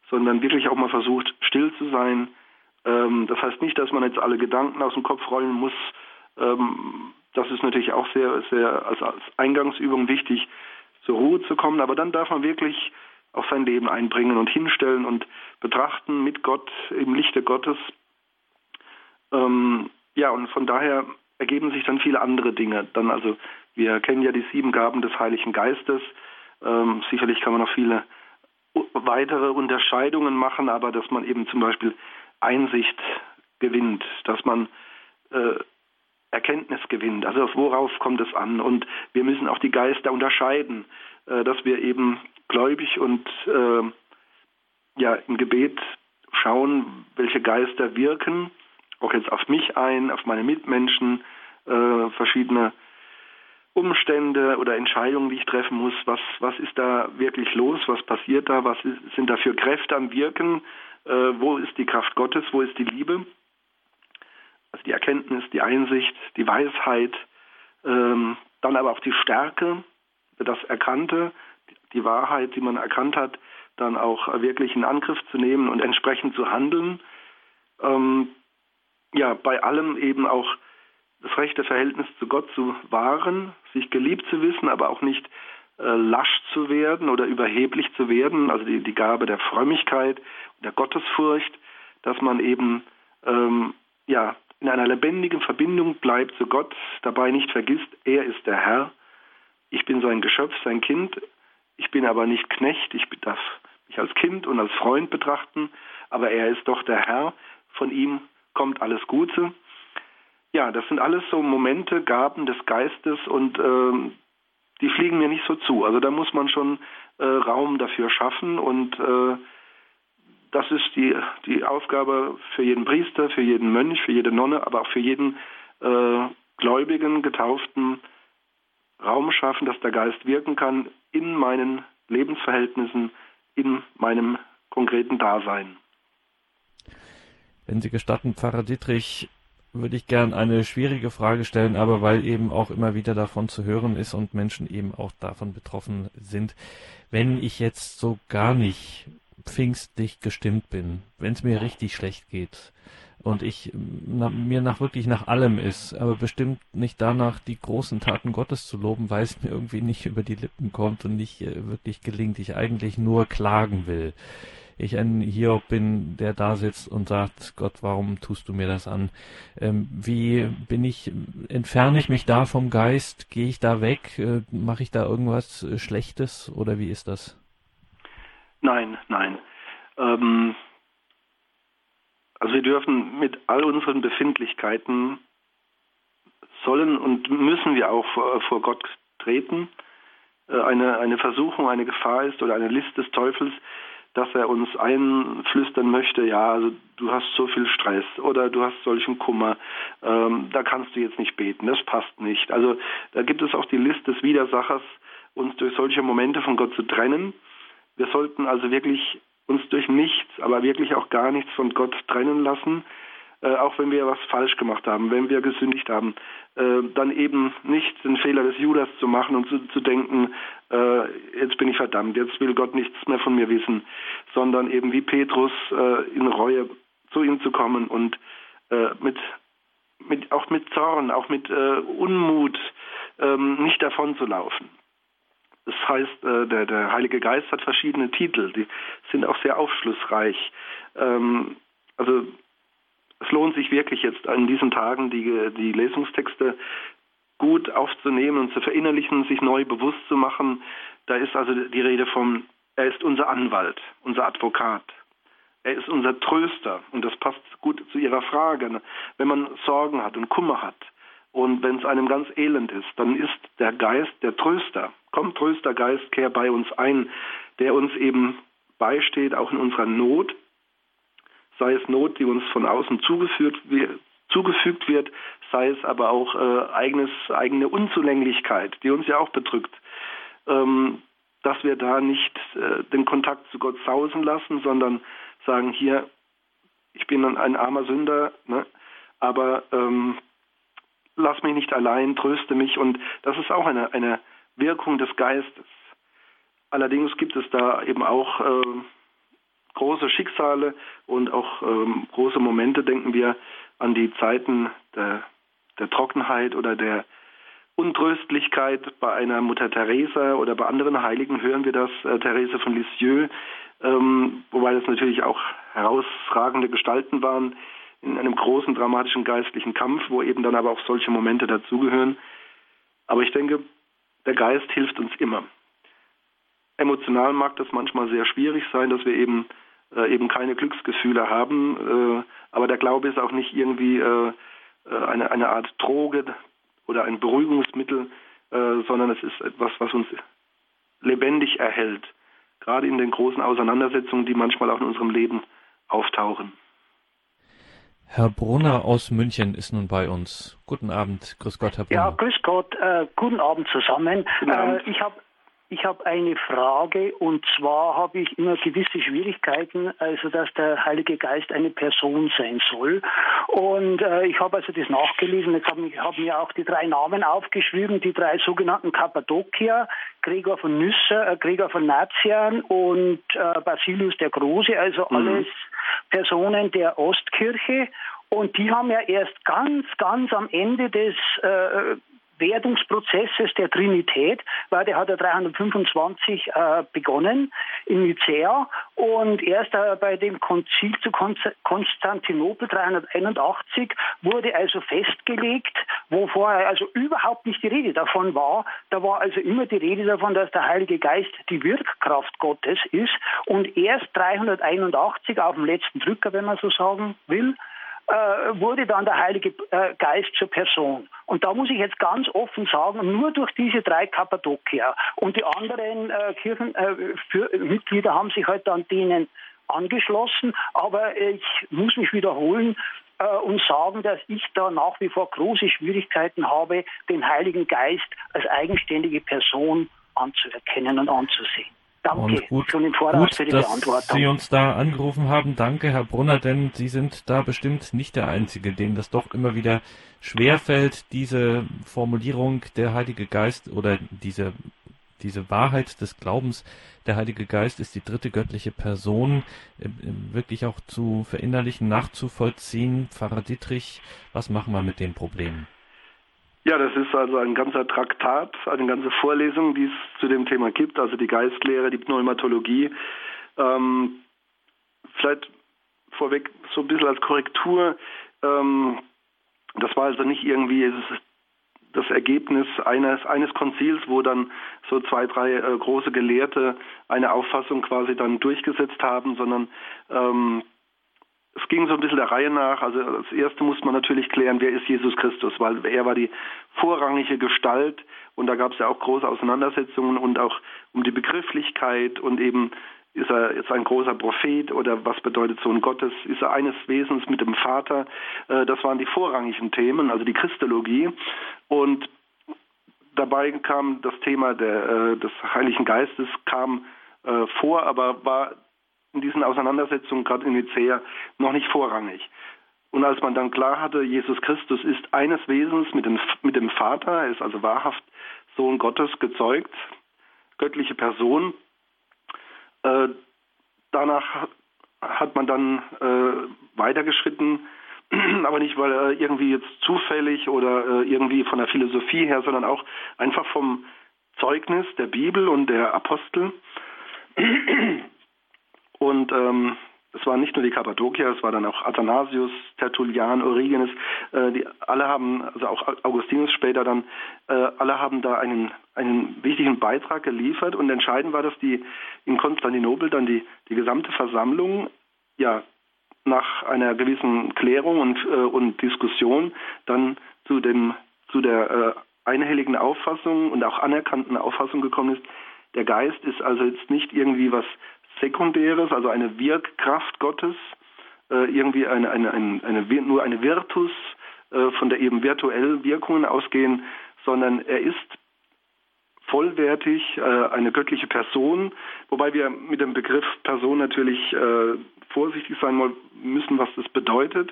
sondern wirklich auch mal versucht, still zu sein. Ähm, das heißt nicht, dass man jetzt alle Gedanken aus dem Kopf rollen muss. Ähm, das ist natürlich auch sehr, sehr als, als Eingangsübung wichtig, zur Ruhe zu kommen. Aber dann darf man wirklich auch sein Leben einbringen und hinstellen und betrachten mit Gott im Lichte Gottes. Ähm, ja, und von daher ergeben sich dann viele andere Dinge. Dann also, wir kennen ja die sieben Gaben des Heiligen Geistes. Ähm, sicherlich kann man noch viele weitere Unterscheidungen machen, aber dass man eben zum Beispiel Einsicht gewinnt, dass man äh, Erkenntnis gewinnt. Also worauf kommt es an? Und wir müssen auch die Geister unterscheiden, äh, dass wir eben gläubig und äh, ja im Gebet schauen, welche Geister wirken, auch jetzt auf mich ein, auf meine Mitmenschen, äh, verschiedene Umstände oder Entscheidungen, die ich treffen muss, was, was ist da wirklich los, was passiert da, was ist, sind da für Kräfte am Wirken, äh, wo ist die Kraft Gottes, wo ist die Liebe, also die Erkenntnis, die Einsicht, die Weisheit, ähm, dann aber auch die Stärke, das Erkannte, die Wahrheit, die man erkannt hat, dann auch wirklich in Angriff zu nehmen und entsprechend zu handeln. Ähm, ja, bei allem eben auch das rechte Verhältnis zu Gott zu wahren, sich geliebt zu wissen, aber auch nicht äh, lasch zu werden oder überheblich zu werden, also die, die Gabe der Frömmigkeit, der Gottesfurcht, dass man eben ähm, ja, in einer lebendigen Verbindung bleibt zu Gott, dabei nicht vergisst, er ist der Herr, ich bin sein Geschöpf, sein Kind, ich bin aber nicht Knecht, ich darf mich als Kind und als Freund betrachten, aber er ist doch der Herr, von ihm kommt alles Gute ja, das sind alles so Momente, Gaben des Geistes und äh, die fliegen mir nicht so zu. Also da muss man schon äh, Raum dafür schaffen und äh, das ist die, die Aufgabe für jeden Priester, für jeden Mönch, für jede Nonne, aber auch für jeden äh, Gläubigen, Getauften Raum schaffen, dass der Geist wirken kann in meinen Lebensverhältnissen, in meinem konkreten Dasein. Wenn Sie gestatten, Pfarrer Dietrich, würde ich gern eine schwierige Frage stellen, aber weil eben auch immer wieder davon zu hören ist und Menschen eben auch davon betroffen sind. Wenn ich jetzt so gar nicht pfingstlich gestimmt bin, wenn es mir richtig schlecht geht und ich na, mir nach wirklich nach allem ist, aber bestimmt nicht danach, die großen Taten Gottes zu loben, weil es mir irgendwie nicht (laughs) über die Lippen kommt und nicht äh, wirklich gelingt, ich eigentlich nur klagen will ich ein Hiob bin, der da sitzt und sagt, Gott, warum tust du mir das an? Ähm, wie bin ich, entferne ich mich da vom Geist? Gehe ich da weg? Äh, Mache ich da irgendwas äh, Schlechtes oder wie ist das? Nein, nein. Ähm, also wir dürfen mit all unseren Befindlichkeiten sollen und müssen wir auch vor, vor Gott treten. Äh, eine, eine Versuchung, eine Gefahr ist oder eine List des Teufels, dass er uns einflüstern möchte, ja, also du hast so viel Stress oder du hast solchen Kummer, ähm, da kannst du jetzt nicht beten, das passt nicht. Also da gibt es auch die Liste des Widersachers, uns durch solche Momente von Gott zu trennen. Wir sollten also wirklich uns durch nichts, aber wirklich auch gar nichts von Gott trennen lassen, äh, auch wenn wir was falsch gemacht haben, wenn wir gesündigt haben, äh, dann eben nicht den Fehler des Judas zu machen und zu, zu denken, äh, jetzt bin ich verdammt, jetzt will Gott nichts mehr von mir wissen, sondern eben wie Petrus äh, in Reue zu ihm zu kommen und äh, mit mit, auch mit Zorn, auch mit Unmut ähm, nicht davon zu laufen. Das heißt, der, der Heilige Geist hat verschiedene Titel, die sind auch sehr aufschlussreich. Ähm, also es lohnt sich wirklich jetzt in diesen Tagen die, die Lesungstexte gut aufzunehmen und zu verinnerlichen, sich neu bewusst zu machen. Da ist also die Rede vom, er ist unser Anwalt, unser Advokat. Er ist unser Tröster und das passt gut zu Ihrer Frage. Wenn man Sorgen hat und Kummer hat und wenn es einem ganz elend ist, dann ist der Geist der Tröster. Komm, Tröstergeist, kehr bei uns ein, der uns eben beisteht, auch in unserer Not, sei es Not, die uns von außen zugeführt zugefügt wird, sei es aber auch äh, eigenes, eigene Unzulänglichkeit, die uns ja auch bedrückt, ähm, dass wir da nicht äh, den Kontakt zu Gott sausen lassen, sondern sagen, hier, ich bin ein armer Sünder, ne, aber ähm, lass mich nicht allein, tröste mich. Und das ist auch eine, eine Wirkung des Geistes. Allerdings gibt es da eben auch äh, große Schicksale und auch ähm, große Momente, denken wir an die Zeiten der, der Trockenheit oder der Untröstlichkeit bei einer Mutter Teresa oder bei anderen Heiligen hören wir das, äh, Therese von Lisieux, ähm, wobei das natürlich auch herausragende Gestalten waren in einem großen dramatischen geistlichen Kampf, wo eben dann aber auch solche Momente dazugehören. Aber ich denke, der Geist hilft uns immer. Emotional mag das manchmal sehr schwierig sein, dass wir eben äh, eben keine Glücksgefühle haben. Äh, aber der Glaube ist auch nicht irgendwie äh, äh eine, eine Art Droge oder ein Beruhigungsmittel, äh, sondern es ist etwas, was uns lebendig erhält. Gerade in den großen Auseinandersetzungen, die manchmal auch in unserem Leben auftauchen. Herr Brunner aus München ist nun bei uns. Guten Abend, grüß Gott, Herr Brunner. Ja, grüß Gott, äh, guten Abend zusammen. Guten Abend. Äh, ich habe ich habe eine Frage und zwar habe ich immer gewisse Schwierigkeiten, also dass der Heilige Geist eine Person sein soll. Und äh, ich habe also das nachgelesen. Jetzt habe ich hab mir auch die drei Namen aufgeschrieben, die drei sogenannten Kappadokier, Gregor von Nyssa, äh, Gregor von Nazian und äh, Basilius der Große, also mhm. alles Personen der Ostkirche. Und die haben ja erst ganz, ganz am Ende des äh, Werdungsprozesses der Trinität, weil der hat ja 325 äh, begonnen in Nicäa und erst äh, bei dem Konzil zu Konstantinopel 381 wurde also festgelegt, wo vorher also überhaupt nicht die Rede davon war. Da war also immer die Rede davon, dass der Heilige Geist die Wirkkraft Gottes ist und erst 381 auf dem letzten Drücker, wenn man so sagen will, äh, wurde dann der Heilige äh, Geist zur Person. Und da muss ich jetzt ganz offen sagen, nur durch diese drei Kappadokier und die anderen äh, Kirchenmitglieder haben sich halt dann denen angeschlossen, aber ich muss mich wiederholen, und sagen, dass ich da nach wie vor große Schwierigkeiten habe, den Heiligen Geist als eigenständige Person anzuerkennen und anzusehen. Danke und gut, schon im Voraus gut, für die dass Beantwortung. Sie uns da angerufen haben. Danke, Herr Brunner, denn Sie sind da bestimmt nicht der Einzige, dem das doch immer wieder schwerfällt, diese Formulierung der Heilige Geist oder diese, diese Wahrheit des Glaubens, der Heilige Geist ist die dritte göttliche Person, äh, wirklich auch zu verinnerlichen, nachzuvollziehen. Pfarrer Dietrich, was machen wir mit den Problemen? Ja, das ist also ein ganzer Traktat, eine ganze Vorlesung, die es zu dem Thema gibt, also die Geistlehre, die Pneumatologie. Ähm, vielleicht vorweg so ein bisschen als Korrektur. Ähm, das war also nicht irgendwie das Ergebnis eines, eines Konzils, wo dann so zwei, drei äh, große Gelehrte eine Auffassung quasi dann durchgesetzt haben, sondern ähm, es ging so ein bisschen der Reihe nach. Also als erste muss man natürlich klären, wer ist Jesus Christus, weil er war die vorrangige Gestalt und da gab es ja auch große Auseinandersetzungen und auch um die Begrifflichkeit und eben ist er jetzt ein großer Prophet oder was bedeutet Sohn Gottes? Ist er eines Wesens mit dem Vater? Äh, das waren die vorrangigen Themen, also die Christologie. Und dabei kam das Thema der, äh, des Heiligen Geistes kam äh, vor, aber war in diesen Auseinandersetzungen, gerade in Nicea, noch nicht vorrangig. Und als man dann klar hatte, Jesus Christus ist eines Wesens mit dem, mit dem Vater, er ist also wahrhaft Sohn Gottes gezeugt, göttliche Person, äh, danach hat man dann äh, weitergeschritten (clears throat) aber nicht weil er irgendwie jetzt zufällig oder äh, irgendwie von der Philosophie her, sondern auch einfach vom Zeugnis der Bibel und der Apostel. (clears throat) Und ähm, es waren nicht nur die Kappadokier, es war dann auch Athanasius, Tertullian, Origenes, äh, die alle haben, also auch Augustinus später dann, äh, alle haben da einen, einen wichtigen Beitrag geliefert. Und entscheidend war, dass die in Konstantinopel dann die, die gesamte Versammlung ja nach einer gewissen Klärung und, äh, und Diskussion dann zu dem zu der äh, einhelligen Auffassung und auch anerkannten Auffassung gekommen ist, der Geist ist also jetzt nicht irgendwie was Sekundäres, also eine Wirkkraft Gottes, äh, irgendwie eine, eine, eine, eine, nur eine Virtus, äh, von der eben virtuell Wirkungen ausgehen, sondern er ist vollwertig äh, eine göttliche Person, wobei wir mit dem Begriff Person natürlich vorsichtig sein müssen, was das bedeutet.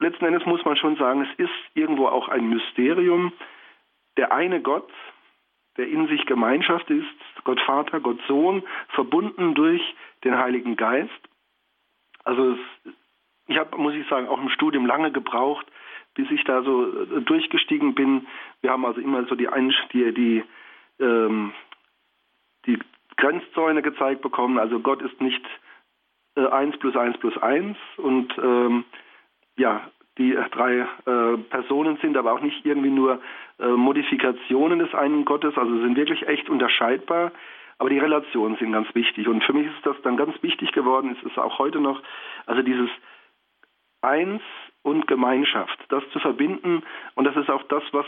Letzten Endes muss man schon sagen, es ist irgendwo auch ein Mysterium. Der eine Gott, der in sich Gemeinschaft ist, Gott Vater, Gott Sohn, verbunden durch den Heiligen Geist. Also es, ich habe, muss ich sagen, auch im Studium lange gebraucht, bis ich da so äh, durchgestiegen bin. Wir haben also immer so die, die, die, ähm, die Grenzzäune gezeigt bekommen. Also Gott ist nicht äh, 1 plus 1 plus 1 und ähm, ja, die drei äh, Personen sind aber auch nicht irgendwie nur äh, Modifikationen des einen Gottes, also sind wirklich echt unterscheidbar. Aber die Relationen sind ganz wichtig. Und für mich ist das dann ganz wichtig geworden, es ist auch heute noch, also dieses Eins und Gemeinschaft, das zu verbinden. Und das ist auch das, was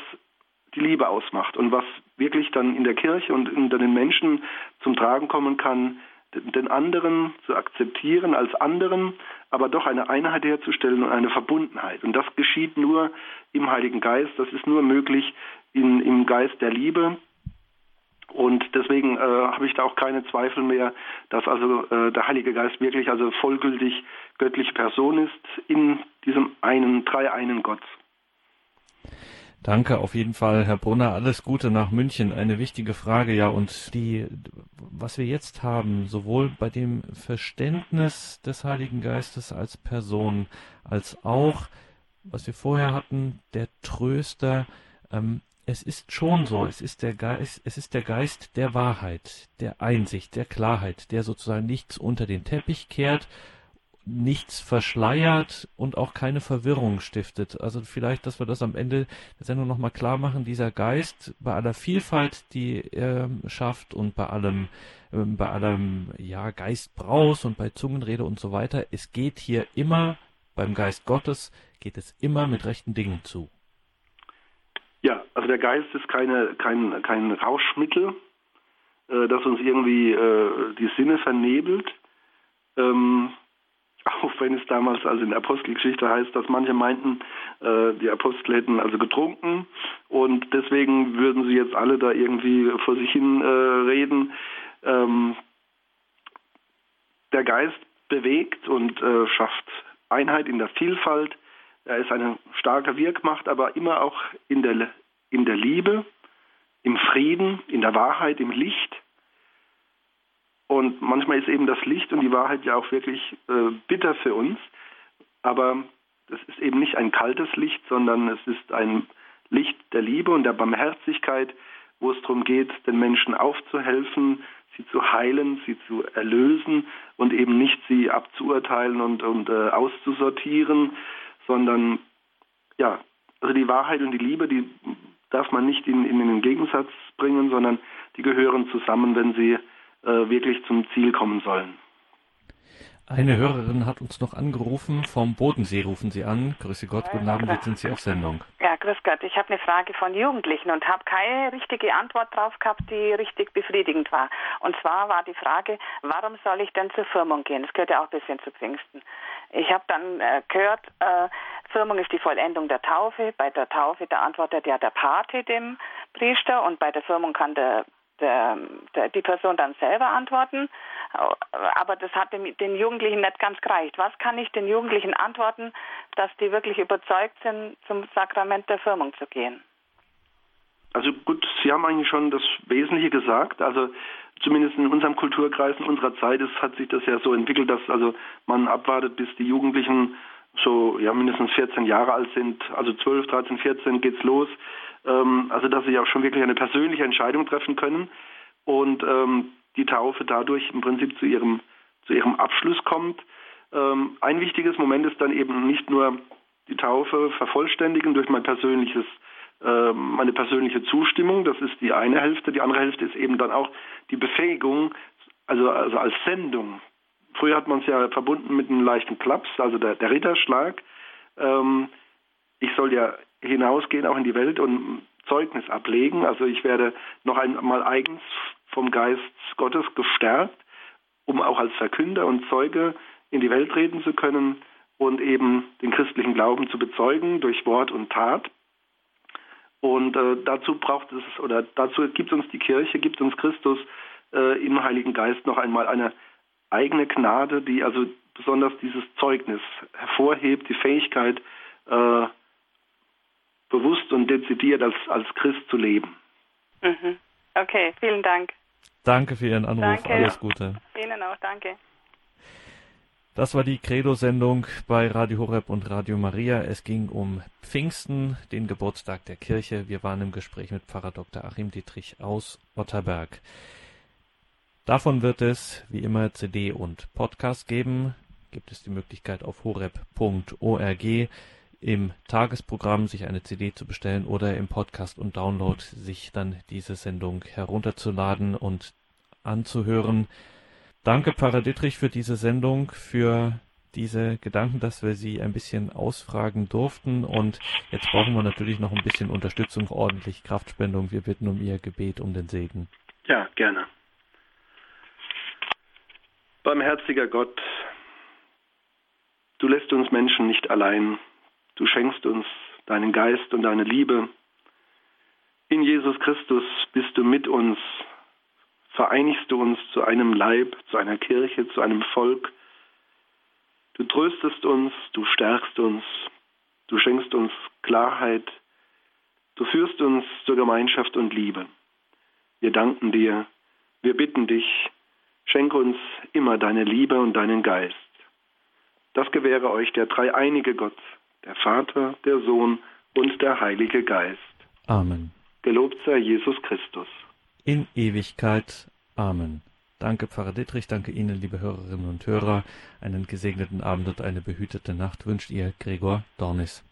die Liebe ausmacht und was wirklich dann in der Kirche und unter den Menschen zum Tragen kommen kann, den anderen zu akzeptieren als anderen, aber doch eine Einheit herzustellen und eine Verbundenheit. Und das geschieht nur im Heiligen Geist, das ist nur möglich in, im Geist der Liebe. Und deswegen äh, habe ich da auch keine Zweifel mehr, dass also äh, der Heilige Geist wirklich also vollgültig göttliche Person ist in diesem einen, drei einen Gott. Danke auf jeden Fall, Herr Brunner. Alles Gute nach München. Eine wichtige Frage, ja. Und die, was wir jetzt haben, sowohl bei dem Verständnis des Heiligen Geistes als Person, als auch, was wir vorher hatten, der Tröster, ähm, es ist schon so, es ist der Geist, es ist der Geist der Wahrheit, der Einsicht, der Klarheit, der sozusagen nichts unter den Teppich kehrt, nichts verschleiert und auch keine Verwirrung stiftet. Also vielleicht, dass wir das am Ende der Sendung nochmal klar machen, dieser Geist bei aller Vielfalt, die er schafft und bei allem, ähm, bei allem, ja, Geistbraus und bei Zungenrede und so weiter, es geht hier immer, beim Geist Gottes geht es immer mit rechten Dingen zu. Ja, also der Geist ist keine, kein, kein Rauschmittel, äh, das uns irgendwie äh, die Sinne vernebelt. Ähm, auch wenn es damals also in der Apostelgeschichte heißt, dass manche meinten, äh, die Apostel hätten also getrunken und deswegen würden sie jetzt alle da irgendwie vor sich hin äh, reden. Ähm, der Geist bewegt und äh, schafft Einheit in der Vielfalt. Er ist eine starke Wirkmacht, aber immer auch in der, in der Liebe, im Frieden, in der Wahrheit, im Licht. Und manchmal ist eben das Licht und die Wahrheit ja auch wirklich äh, bitter für uns. Aber es ist eben nicht ein kaltes Licht, sondern es ist ein Licht der Liebe und der Barmherzigkeit, wo es darum geht, den Menschen aufzuhelfen, sie zu heilen, sie zu erlösen und eben nicht sie abzuurteilen und, und äh, auszusortieren, sondern ja, also die Wahrheit und die Liebe, die darf man nicht in, in den Gegensatz bringen, sondern die gehören zusammen, wenn sie wirklich zum Ziel kommen sollen. Eine Hörerin hat uns noch angerufen, vom Bodensee rufen Sie an. Grüße Gott, guten Abend, jetzt sind Sie auf Sendung. Ja, grüß Gott. Ich habe eine Frage von Jugendlichen und habe keine richtige Antwort drauf gehabt, die richtig befriedigend war. Und zwar war die Frage, warum soll ich denn zur Firmung gehen? Das gehört ja auch ein bisschen zu Pfingsten. Ich habe dann äh, gehört, äh, Firmung ist die Vollendung der Taufe. Bei der Taufe, da antwortet ja der Pate dem Priester und bei der Firmung kann der der, der, die Person dann selber antworten. Aber das hat dem, den Jugendlichen nicht ganz gereicht. Was kann ich den Jugendlichen antworten, dass die wirklich überzeugt sind, zum Sakrament der Firmung zu gehen? Also gut, Sie haben eigentlich schon das Wesentliche gesagt. Also zumindest in unserem Kulturkreis in unserer Zeit ist, hat sich das ja so entwickelt, dass also man abwartet, bis die Jugendlichen so ja mindestens 14 Jahre alt sind, also 12, 13, 14 geht's los. Ähm, also dass sie auch schon wirklich eine persönliche Entscheidung treffen können und ähm, die Taufe dadurch im Prinzip zu ihrem zu ihrem Abschluss kommt. Ähm, ein wichtiges Moment ist dann eben nicht nur die Taufe vervollständigen durch mein persönliches äh, meine persönliche Zustimmung, das ist die eine Hälfte, die andere Hälfte ist eben dann auch die Befähigung, also, also als Sendung. Früher hat man es ja verbunden mit einem leichten Klaps, also der, der Ritterschlag. Ähm, ich soll ja hinausgehen, auch in die Welt und Zeugnis ablegen. Also ich werde noch einmal eigens vom Geist Gottes gestärkt, um auch als Verkünder und Zeuge in die Welt treten zu können und eben den christlichen Glauben zu bezeugen durch Wort und Tat. Und äh, dazu braucht es oder dazu gibt uns die Kirche, gibt uns Christus äh, im Heiligen Geist noch einmal eine eigene Gnade, die also besonders dieses Zeugnis hervorhebt, die Fähigkeit, äh, bewusst und dezidiert als, als Christ zu leben. Mhm. Okay, vielen Dank. Danke für Ihren Anruf. Danke. Alles Gute. Ihnen auch, danke. Das war die Credo-Sendung bei Radio Horeb und Radio Maria. Es ging um Pfingsten, den Geburtstag der Kirche. Wir waren im Gespräch mit Pfarrer Dr. Achim Dietrich aus Otterberg. Davon wird es wie immer CD und Podcast geben. Gibt es die Möglichkeit auf horeb.org im Tagesprogramm sich eine CD zu bestellen oder im Podcast und Download sich dann diese Sendung herunterzuladen und anzuhören. Danke, Pfarrer Dittrich, für diese Sendung, für diese Gedanken, dass wir Sie ein bisschen ausfragen durften. Und jetzt brauchen wir natürlich noch ein bisschen Unterstützung, ordentlich Kraftspendung. Wir bitten um Ihr Gebet, um den Segen. Ja, gerne. Barmherziger Gott, du lässt uns Menschen nicht allein. Du schenkst uns deinen Geist und deine Liebe. In Jesus Christus bist du mit uns vereinigst du uns zu einem Leib, zu einer Kirche, zu einem Volk. Du tröstest uns, du stärkst uns, du schenkst uns Klarheit, du führst uns zur Gemeinschaft und Liebe. Wir danken dir, wir bitten dich, schenk uns immer deine Liebe und deinen Geist. Das gewähre euch der dreieinige Gott, der Vater, der Sohn und der Heilige Geist. Amen. Gelobt sei Jesus Christus in Ewigkeit. Amen. Danke, Pfarrer Dittrich, danke Ihnen, liebe Hörerinnen und Hörer. Einen gesegneten Abend und eine behütete Nacht wünscht Ihr Gregor Dornis.